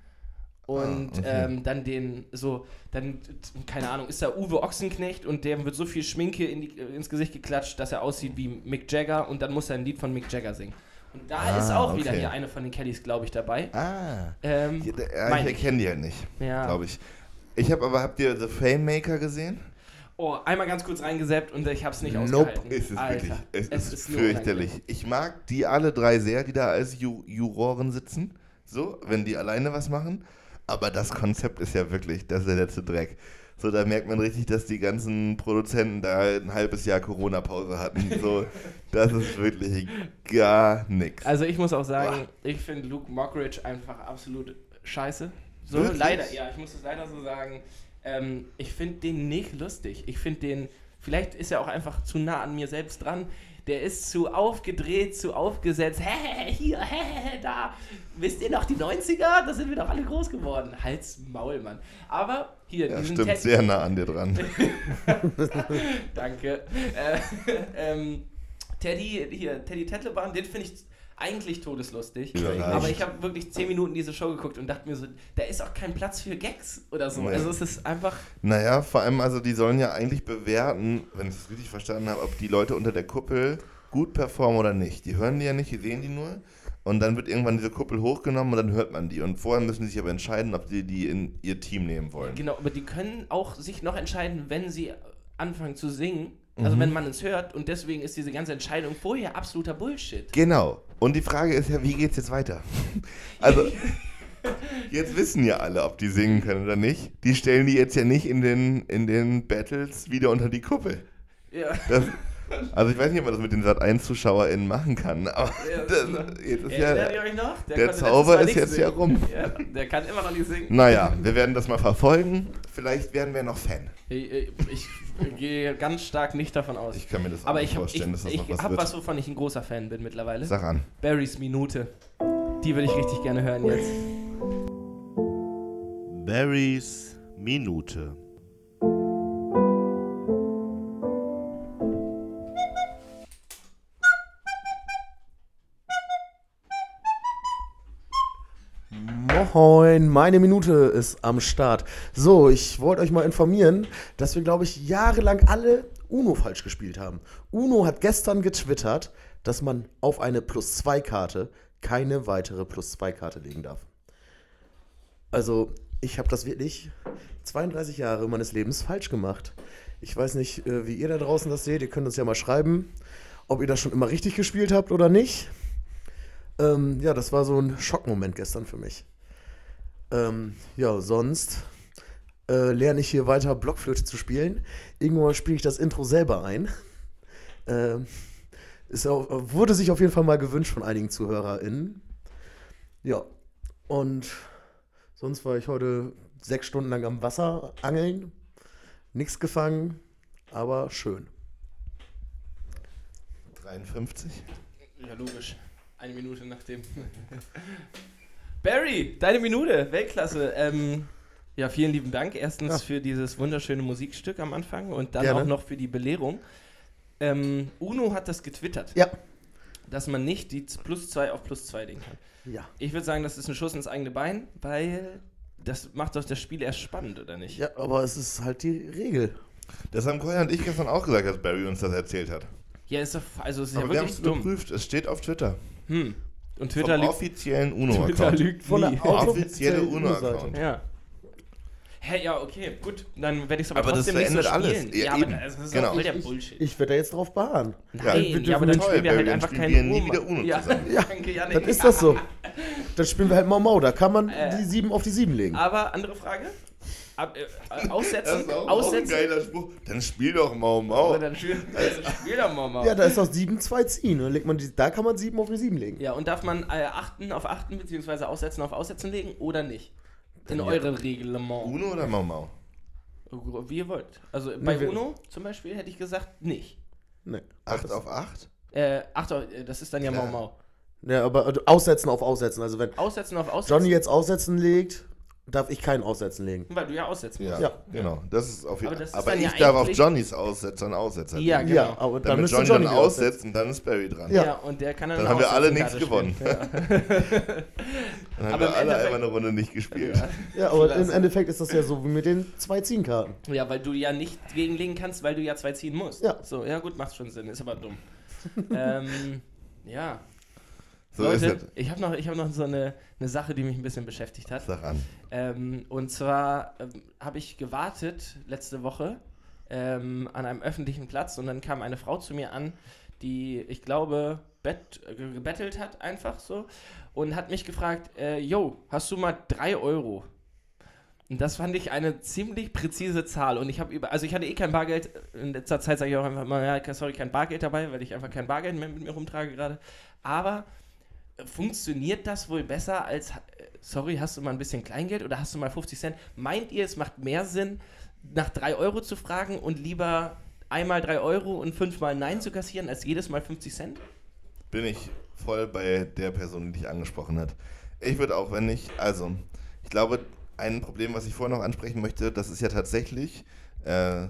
Und Ah, okay. ähm, dann den, so, dann, keine Ahnung, ist da Uwe Ochsenknecht und dem wird so viel Schminke in die, äh, ins Gesicht geklatscht, dass er aussieht wie Mick Jagger und dann muss er ein Lied von Mick Jagger singen. Und da Ah, ist auch wieder okay. hier eine von den Kellys, glaube ich, dabei. Ah. Ähm, ich ich. erkenne die halt nicht, ja. glaube ich. Ich habe aber, habt ihr The Fame Maker gesehen? Oh, einmal ganz kurz reingesappt und ich habe es nicht Nope. ausgehalten. Ist es Alter, wirklich. Es, es ist, nur fürchterlich. Ich mag die alle drei sehr, die da als Ju Juroren sitzen. So, wenn die alleine was machen. Aber das Konzept ist ja wirklich, das ist der letzte Dreck. So, da merkt man richtig, dass die ganzen Produzenten da ein halbes Jahr Corona-Pause hatten. So, das ist wirklich gar nichts. Also ich muss auch sagen, ich finde Luke Mockridge einfach absolut scheiße. So, Wirklich? leider, ja, ich muss es leider so sagen. Ähm, ich finde den nicht lustig. Ich finde den, vielleicht ist er auch einfach zu nah an mir selbst dran. Der ist zu aufgedreht, zu aufgesetzt. Hä, hier, hä, da. Wisst ihr noch die 90er? Da sind wir doch alle groß geworden. Hals, Maul, Mann. Aber hier, Ja, stimmt, Ted- sehr nah an dir dran. Danke. Äh, ähm, Teddy, hier, Teddy Tettleban, den finde ich eigentlich todeslustig. Überreicht. Aber ich habe wirklich 10 Minuten diese Show geguckt und dachte mir so, da ist auch kein Platz für Gags oder so. Nee. Also es ist einfach. Naja, vor allem, also die sollen ja eigentlich bewerten, wenn ich es richtig verstanden habe, ob die Leute unter der Kuppel gut performen oder nicht. Die hören die ja nicht, die sehen die nur. Und dann wird irgendwann diese Kuppel hochgenommen und dann hört man die. Und vorher müssen die sich aber entscheiden, ob die die in ihr Team nehmen wollen. Genau, aber die können auch sich noch entscheiden, wenn sie anfangen zu singen. Also Mhm. wenn man es hört und deswegen ist diese ganze Entscheidung vorher absoluter Bullshit. Genau. Und die Frage ist ja, wie geht's jetzt weiter? Also, jetzt wissen ja alle, ob die singen können oder nicht. Die stellen die jetzt ja nicht in den, in den Battles wieder unter die Kuppel. Ja. Das, also ich weiß nicht, ob man das mit den Sat1-ZuschauerInnen machen kann, aber Ja. das, jetzt ist ja, noch? der letztes Zauber ist jetzt ja singen. rum. Ja, der kann immer noch nicht singen. naja, wir werden das mal verfolgen. Vielleicht werden wir noch Fan. Ich, ich gehe ganz stark nicht davon aus. Ich kann mir das auch Aber nicht ich habe vorstellen, dass das ich, noch ich was hab wird. was, wovon ich ein großer Fan bin mittlerweile. Sag an. Barrys Minute. Die würde ich richtig gerne hören jetzt. Barrys Minute. Moin, meine Minute ist am Start. So, ich wollte euch mal informieren, dass wir, glaube ich, jahrelang alle Uno falsch gespielt haben. Uno hat gestern getwittert, dass man auf eine Plus-2-Karte keine weitere Plus-2-Karte legen darf. Also, ich habe das wirklich 32 Jahre meines Lebens falsch gemacht. Ich weiß nicht, äh, wie ihr da draußen das seht. Ihr könnt uns ja mal schreiben, ob ihr das schon immer richtig gespielt habt oder nicht. Ähm, ja, das war so ein Schockmoment gestern für mich. Ähm, ja, sonst äh, lerne ich hier weiter Blockflöte zu spielen. Irgendwann spiele ich das Intro selber ein. Ähm, ist auch, wurde sich auf jeden Fall mal gewünscht von einigen ZuhörerInnen. Ja, und sonst war ich heute sechs Stunden lang am Wasser angeln. Nichts gefangen, aber schön. 53? Ja, logisch. Eine Minute nachdem. Barry, deine Minute, Weltklasse. Ähm, ja, vielen lieben Dank. Erstens Ja. für dieses wunderschöne Musikstück am Anfang und dann Gerne. auch noch für die Belehrung. Ähm, Uno hat das getwittert, Ja. dass man nicht die plus 2 auf plus 2 legen kann. Ja. Ich würde sagen, das ist ein Schuss ins eigene Bein, weil das macht doch das Spiel erst spannend, oder nicht? Ja, aber es ist halt die Regel. Das haben Koya und ich gestern auch gesagt, als Barry uns das erzählt hat. Ja, ist doch, also es ist Aber ja wir haben wirklich es dumm. überprüft. Es steht auf Twitter. Hm. Und Twitter Vom lügt, offiziellen Twitter UNO-Account. lügt Von der nie. Auto- Offizielle offizielle UNO-Account. Ja. Hä, ja, okay, gut. Dann werde ich es aber, Aber das trotzdem nicht so verändert spielen. alles. Ja, Ja, aber eben. das ist Genau. der Ich- Bullshit. Ich werde da jetzt drauf beharren. Nein, Ja, ja, aber dann nicht- spielen wir halt einfach keine wir nie wieder Uno ja, zusammen. Ja, danke, Janik. Dann ist das so. Dann spielen wir halt Mau Mau. Da kann man Äh. die 7 auf die 7 legen. Aber andere Frage. Ab, äh, Das aussetzen, ist auch, auch ein aussetzen. geiler Spruch. Dann spiel doch Mau Mau. Dann spiel, dann spiel doch mal mal. Ja, da ist auch 7, 2 ziehen. Dann legt man die, da kann man 7 auf die 7 legen. Ja, und darf man äh, achten auf achten beziehungsweise aussetzen auf aussetzen legen oder nicht? In Ja. eurem Reglement. Uno oder Mau Mau? Wie ihr wollt. Also bei wir- Uno zum Beispiel hätte ich gesagt nicht. Nee. 8 auf 8? Äh, ach doch, äh, das ist dann ja Mau Klar. Mau. Ja, aber äh, aussetzen auf aussetzen. Also wenn Aussetzen auf aussetzen. Johnny jetzt aussetzen legt, darf ich keinen Aussetzen legen. Weil du ja aussetzen musst. Ja, Ja. genau. Das ist auf jeden Aber das ist Aber dann ich ja darf auf Johnnys Aussetzern Aussetzer. Ja, legen. genau. Ja, aber dann Damit Johnny Johnny dann aussetzt und dann ist Barry dran. Ja. Ja, und der kann dann Dann haben wir alle nichts gewonnen. Dann haben Aber wir alle einmal eine Runde nicht gespielt. Ja. Ja, aber im Endeffekt ist das ja so wie mit den zwei Ziehenkarten. Ja, weil du ja nicht gegenlegen kannst, weil du ja zwei ziehen musst. Ja. So, ja gut, macht schon Sinn, ist aber dumm. ähm, ja. So ist Leute, ich habe noch, ich hab noch so eine, eine Sache, die mich ein bisschen beschäftigt hat. Sag an. Ähm, und zwar ähm, habe ich gewartet letzte Woche ähm, an einem öffentlichen Platz und dann kam eine Frau zu mir an, die, ich glaube, bett, äh, gebettelt hat, einfach so, und hat mich gefragt, äh, yo, hast du mal drei Euro? Und das fand ich eine ziemlich präzise Zahl. Und ich habe über, also ich hatte eh kein Bargeld. In letzter Zeit sage ich auch einfach mal, ja, sorry, kein Bargeld dabei, weil ich einfach kein Bargeld mehr mit mir rumtrage gerade. Aber funktioniert das wohl besser als, äh, sorry, hast du mal ein bisschen Kleingeld oder hast du mal 50 Cent? Meint ihr, es macht mehr Sinn, nach 3 Euro zu fragen und lieber einmal 3 Euro und fünfmal Nein zu kassieren, als jedes Mal 50 Cent? Bin ich voll bei der Person, die dich angesprochen hat. Ich würde auch, wenn ich, also, ich glaube, ein Problem, was ich vorher noch ansprechen möchte, das ist ja tatsächlich äh,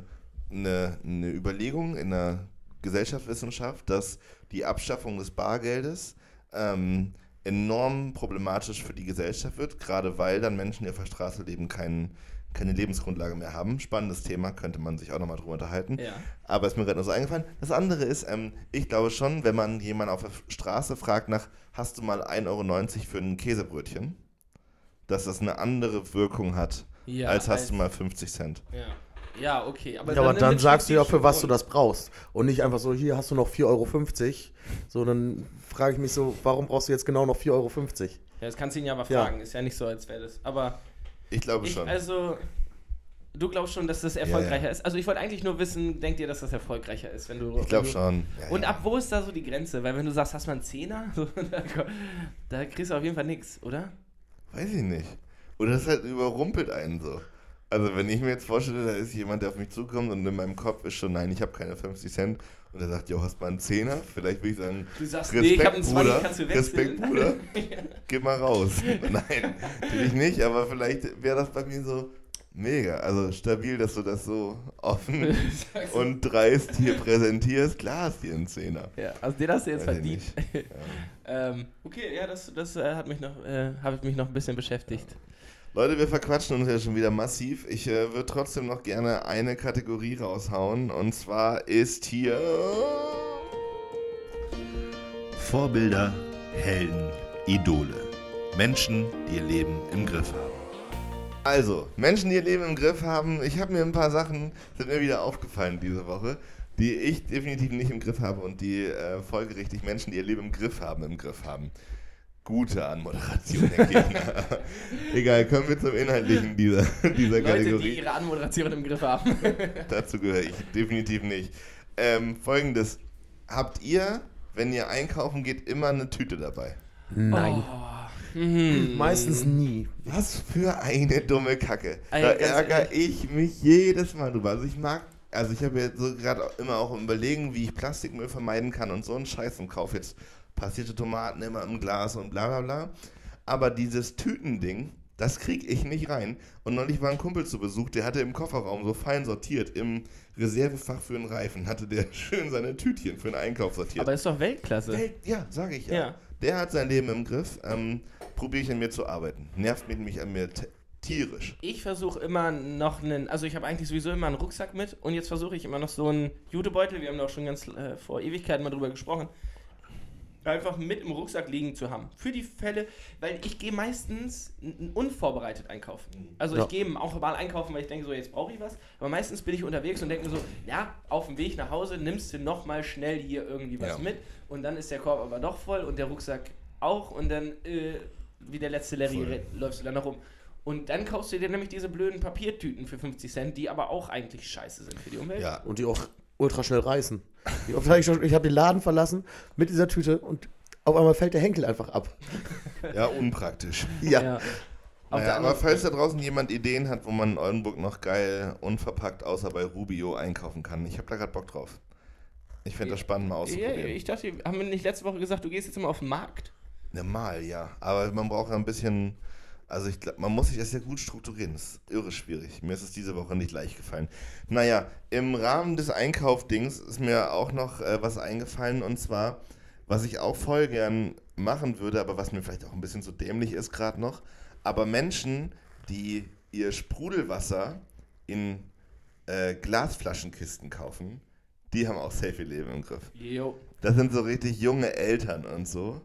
eine, eine Überlegung in der Gesellschaftswissenschaft, dass die Abschaffung des Bargeldes ähm, enorm problematisch für die Gesellschaft wird, gerade weil dann Menschen, die auf der Straße leben, kein, keine Lebensgrundlage mehr haben. Spannendes Thema, könnte man sich auch nochmal drüber unterhalten. Ja. Aber ist mir gerade nur so eingefallen. Das andere ist, ähm, ich glaube schon, wenn man jemanden auf der Straße fragt nach, hast du mal 1,90 Euro für ein Käsebrötchen, dass das eine andere Wirkung hat, Ja, als hast als- du mal 50 Cent. Ja, ja okay. Aber Ja, aber dann sagst du ja, für was du das brauchst. Und nicht einfach so, hier hast du noch 4,50 Euro. So, dann frage ich mich so, warum brauchst du jetzt genau noch 4,50 Euro? Ja, das kannst du ihn ja aber Ja. fragen. Ist ja nicht so, als wäre das. Aber Ich glaube ich, schon. also, du glaubst schon, dass das erfolgreicher ist? Also, ich wollte eigentlich nur wissen, denkt ihr, dass das erfolgreicher ist, wenn du. ich glaube schon. Ja, Und ja. ab wo ist da so die Grenze? Weil, wenn du sagst, hast du mal einen Zehner, so, da, da kriegst du auf jeden Fall nichts, oder? Weiß ich nicht. Oder das halt überrumpelt einen so. Also wenn ich mir jetzt vorstelle, da ist jemand, der auf mich zukommt und in meinem Kopf ist schon, nein, ich habe keine 50 Cent und er sagt, jo, hast mal einen Zehner? Vielleicht würde ich sagen, Du sagst, Respekt, nee, ich habe einen 20, Bruder. kannst du wechseln. Respekt, Bruder. Geh mal raus. Nein, natürlich nicht, aber vielleicht wäre das bei mir so mega. Also stabil, dass du das so offen und dreist hier präsentierst. Klar hast du hier einen Zehner. Ja, also den hast du jetzt Weiß ich verdient. nicht. ähm, okay, ja, das, das äh, hat mich noch, äh, hat mich noch ein bisschen beschäftigt. Leute, wir verquatschen uns ja schon wieder massiv. Ich äh, würde trotzdem noch gerne eine Kategorie raushauen. Und zwar ist hier. Vorbilder, Helden, Idole. Menschen, die ihr Leben im Griff haben. Also, Menschen, die ihr Leben im Griff haben. Ich habe mir ein paar Sachen, sind mir wieder aufgefallen diese Woche, die ich definitiv nicht im Griff habe und die äh, folgerichtig Menschen, die ihr Leben im Griff haben, im Griff haben. Gute Anmoderation, Herr Gegner. Egal, kommen wir zum Inhaltlichen dieser, dieser Leute, Kategorie. die ihre Anmoderation im Griff haben. Dazu gehöre ich definitiv nicht. Ähm, Folgendes. Habt ihr, wenn ihr einkaufen geht, immer eine Tüte dabei? Nein. Oh. Mhm. Meistens nie. Was für eine dumme Kacke. Ey, da ärgere ich mich jedes Mal drüber. Also ich mag, also ich habe jetzt so gerade immer auch im Überlegen, wie ich Plastikmüll vermeiden kann und so einen Scheiß und kaufe jetzt passierte Tomaten immer im Glas und bla bla bla. Aber dieses Tütending, das kriege ich nicht rein. Und neulich war ein Kumpel zu Besuch, der hatte im Kofferraum so fein sortiert, im Reservefach für einen Reifen, hatte der schön seine Tütchen für den Einkauf sortiert. Aber ist doch Weltklasse. Welt, ja, sage ich ja. Ja. Der hat sein Leben im Griff. Ähm, Probiere ich an mir zu arbeiten. Nervt mich nämlich an mir tierisch. Ich versuche immer noch einen, also ich habe eigentlich sowieso immer einen Rucksack mit und jetzt versuche ich immer noch so einen Jutebeutel, wir haben da auch schon ganz äh, vor Ewigkeiten mal drüber gesprochen, einfach mit im Rucksack liegen zu haben. Für die Fälle, weil ich gehe meistens unvorbereitet einkaufen. Also Ja. ich gehe auch mal einkaufen, weil ich denke so, jetzt brauche ich was, aber meistens bin ich unterwegs und denke mir so, ja, auf dem Weg nach Hause nimmst du nochmal schnell hier irgendwie was Ja. mit und dann ist der Korb aber doch voll und der Rucksack auch und dann, äh, wie der letzte Larry, Voll. läufst du dann noch rum. Und dann kaufst du dir nämlich diese blöden Papiertüten für 50 Cent, die aber auch eigentlich scheiße sind für die Umwelt. Ja. Und die auch ultra schnell reißen. Wie oft hab ich schon- ich habe den Laden verlassen mit dieser Tüte und auf einmal fällt der Henkel einfach ab. Ja, unpraktisch. Ja. Auf Naja, aber falls da draußen jemand Ideen hat, wo man in Oldenburg noch geil unverpackt außer bei Rubio einkaufen kann, ich habe da gerade Bock drauf. Ich finde das spannend mal ja, auszuprobieren. ich dachte, haben wir nicht letzte Woche gesagt, du gehst jetzt immer auf den Markt? Ne, mal, ja. Aber man braucht ja ein bisschen Also ich glaube, man muss sich das ja gut strukturieren. Das ist irre schwierig. Mir ist es diese Woche nicht leicht gefallen. Naja, im Rahmen des Einkaufdings ist mir auch noch äh, was eingefallen und zwar, was ich auch voll gern machen würde, aber was mir vielleicht auch ein bisschen so dämlich ist gerade noch. Aber Menschen, die ihr Sprudelwasser in äh, Glasflaschenkisten kaufen, die haben auch safe ihr Leben im Griff. Jo. Das sind so richtig junge Eltern und so,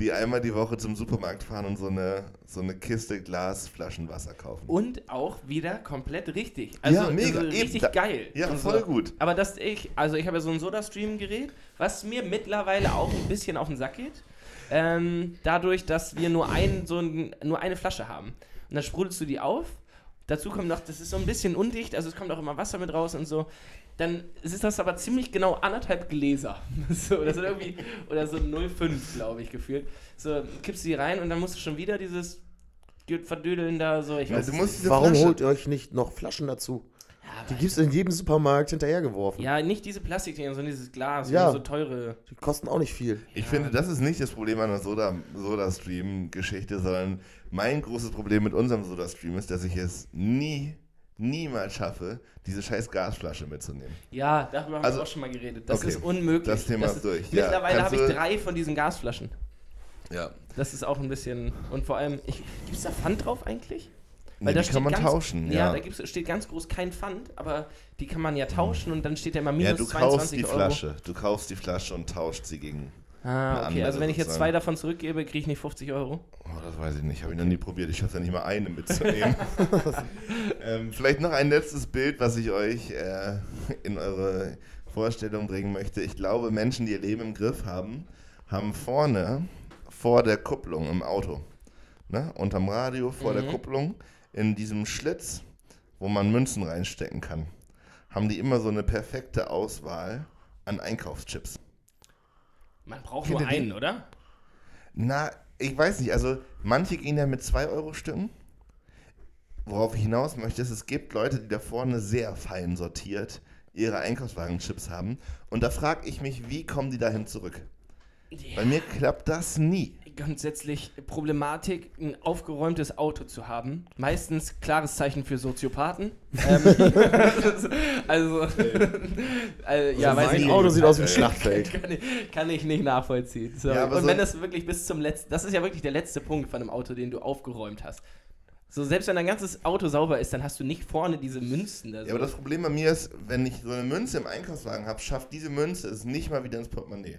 die einmal die Woche zum Supermarkt fahren und so eine, so eine Kiste Glasflaschenwasser kaufen. Und auch wieder komplett richtig. Also, Ja, mega, also eben, richtig da- geil. Ja, voll so. gut. Aber dass ich, also ich habe ja so ein Soda-Stream-Gerät, was mir mittlerweile auch ein bisschen auf den Sack geht. Ähm, dadurch, dass wir nur, ein, so ein, nur eine Flasche haben. Und dann sprudelst du die auf. Dazu kommt noch, das ist so ein bisschen undicht, also es kommt auch immer Wasser mit raus und so. Dann ist das aber ziemlich genau anderthalb Gläser. so, das sind irgendwie, oder so 0,5, glaube ich, gefühlt. So, kippst du die rein und dann musst du schon wieder dieses Verdödeln da so. Ich Ja, weiß du es musst nicht. diese Warum Flasche, holt ihr euch nicht noch Flaschen dazu? Ja, Die gibt es in jedem Supermarkt hinterhergeworfen. Ja, nicht diese Plastikdinger, sondern dieses Glas, Ja. ja. so teure. Die kosten auch nicht viel. Ich finde, das ist nicht das Problem an der Soda, Soda-Stream-Geschichte, sondern mein großes Problem mit unserem Soda-Stream ist, dass ich es nie, niemals schaffe, diese scheiß Gasflasche mitzunehmen. Ja, darüber haben Also- wir auch schon mal geredet. Das okay, ist unmöglich. das Thema ist durch. Ja, Mittlerweile habe ich drei von diesen Gasflaschen. Ja. Das ist auch ein bisschen. Und vor allem, gibt es da Pfand drauf eigentlich? Nee, da die kann man ganz, tauschen, Ja, ja. da gibt's, steht ganz groß kein Pfand, aber die kann man ja tauschen und dann steht da immer minus Ja, du 22 kaufst die Euro. Flasche. Du kaufst die Flasche und tauscht sie gegen. Ah, okay. Also wenn ich jetzt zwei davon zurückgebe, kriege ich nicht 50 Euro. Oh, das weiß ich nicht. Habe ich noch nie probiert. Ich schaffe ja nicht mal eine mitzunehmen. ähm, vielleicht noch ein letztes Bild, was ich euch äh, in eure Vorstellung bringen möchte. Ich glaube, Menschen, die ihr Leben im Griff haben, haben vorne vor der Kupplung im Auto, ne, unterm Radio vor der Mhm. Kupplung, in diesem Schlitz, wo man Münzen reinstecken kann, haben die immer so eine perfekte Auswahl an Einkaufschips. Man braucht nur einen, oder? Na, ich weiß nicht. Also, manche gehen ja mit 2-Euro-Stücken. Worauf ich hinaus möchte, ist, es gibt Leute, die da vorne sehr fein sortiert ihre Einkaufswagenchips haben. Und da frage ich mich, wie kommen die dahin zurück? Ja. Bei mir klappt das nie. Grundsätzlich Problematik, ein aufgeräumtes Auto zu haben. Meistens klares Zeichen für Soziopathen. ähm, also, also, ja, weiß mein Auto sieht aus wie ein Schlachtfeld. Kann ich, kann ich nicht nachvollziehen. So. Ja, Und wenn das wirklich bis zum letzten, das ist ja wirklich der letzte Punkt von einem Auto, den du aufgeräumt hast. So, selbst wenn dein ganzes Auto sauber ist, dann hast du nicht vorne diese Münzen da. So. Ja, aber das Problem bei mir ist, wenn ich so eine Münze im Einkaufswagen habe, schafft diese Münze es nicht mal wieder ins Portemonnaie.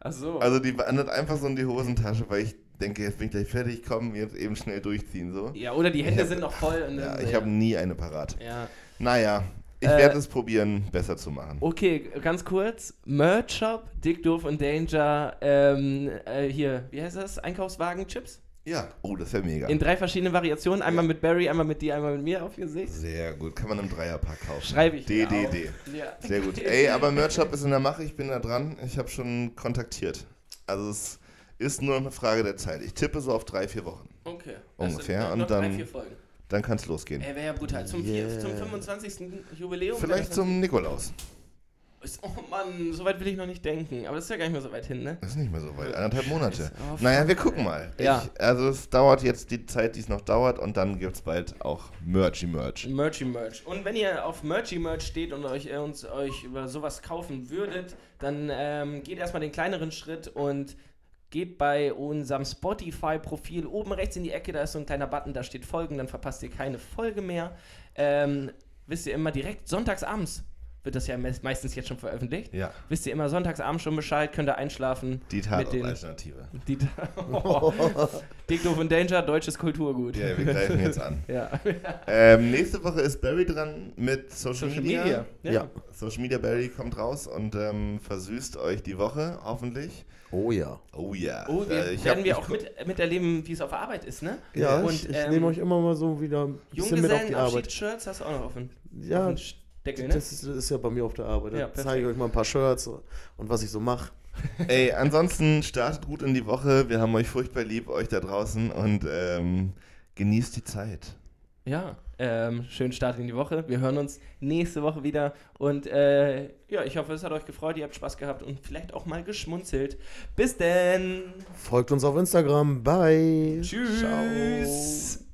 Ach so. Also die wandert einfach so in die Hosentasche, weil ich denke, jetzt bin ich gleich fertig, komm, jetzt eben schnell durchziehen. So. ja, oder die Hände hab- sind noch voll. Und Ja, ich habe nie eine parat. ja. Naja, ich Äh, werde es probieren, besser zu machen. Okay, ganz kurz. Merch Shop, Dick Doof und Danger, ähm, äh, hier, wie heißt das? Einkaufswagen-Chips? Ja, oh, das wäre mega. In drei verschiedenen Variationen. Einmal mit Barry, einmal mit dir, einmal mit mir auf Gesicht. Sehr gut, kann man im Dreierpack kaufen. Schreibe ich DDD. Ja. Sehr gut. Ey, aber Merch Shop ist in der Mache, ich bin da dran. Ich habe schon kontaktiert. Also es ist nur eine Frage der Zeit. Ich tippe so auf drei, vier Wochen. Okay. Ungefähr, noch und drei, dann-. Dann kann es losgehen. Ey, wäre ja brutal. Zum, Yeah. vier, zum 25. Jubiläum. Vielleicht zum Nikolaus. Oh Mann, so weit will ich noch nicht denken. Aber das ist ja gar nicht mehr so weit hin, ne? Das ist nicht mehr so weit. Anderthalb Monate. Oh, naja, wir gucken mal. Ja. Ich, also es dauert jetzt die Zeit, die es noch dauert und dann gibt es bald auch Merchy Merch. Merchy Merch. Und wenn ihr auf Merchy Merch steht und euch, äh, uns, euch über sowas kaufen würdet, dann ähm, geht erstmal den kleineren Schritt und geht bei unserem Spotify-Profil oben rechts in die Ecke, da ist so ein kleiner Button, da steht Folgen, dann verpasst ihr keine Folge mehr. Ähm, wisst ihr immer direkt sonntagsabends wird das ja me- meistens jetzt schon veröffentlicht. Ja, Wisst ihr immer sonntagsabends schon Bescheid, könnt ihr einschlafen. die Tatortalternative. Die oh. Dick Doof und Danger, deutsches Kulturgut. Ja, wir greifen jetzt an. ja. Ähm, nächste Woche ist Barry dran mit Social, Social Media. Media. Ja. Social Media Barry kommt raus und ähm, versüßt euch die Woche, hoffentlich. Oh ja. Oh ja. Oh, wir, Äh, ich werden hab- wir auch mit, miterleben, wie es auf der Arbeit ist, ne? Ja, Und, ich, ich ähm, nehme euch immer mal so wieder ein bisschen mit auf die Arbeit. Junggesellenabschieds-Shirts hast du auch noch dem, Ja, auf Deckel, ne? das ist, das ist ja bei mir auf der Arbeit. Ja, Da zeige ich euch mal ein paar Shirts und was ich so mache. Ey, ansonsten startet gut in die Woche. Wir haben euch furchtbar lieb, euch da draußen und ähm, genießt die Zeit. Ja, ähm, schönen Start in die Woche. Wir hören uns nächste Woche wieder. Und äh, ja, ich hoffe, es hat euch gefreut, ihr habt Spaß gehabt und vielleicht auch mal geschmunzelt. Bis denn. Folgt uns auf Instagram. Bye. Tschüss. Ciao.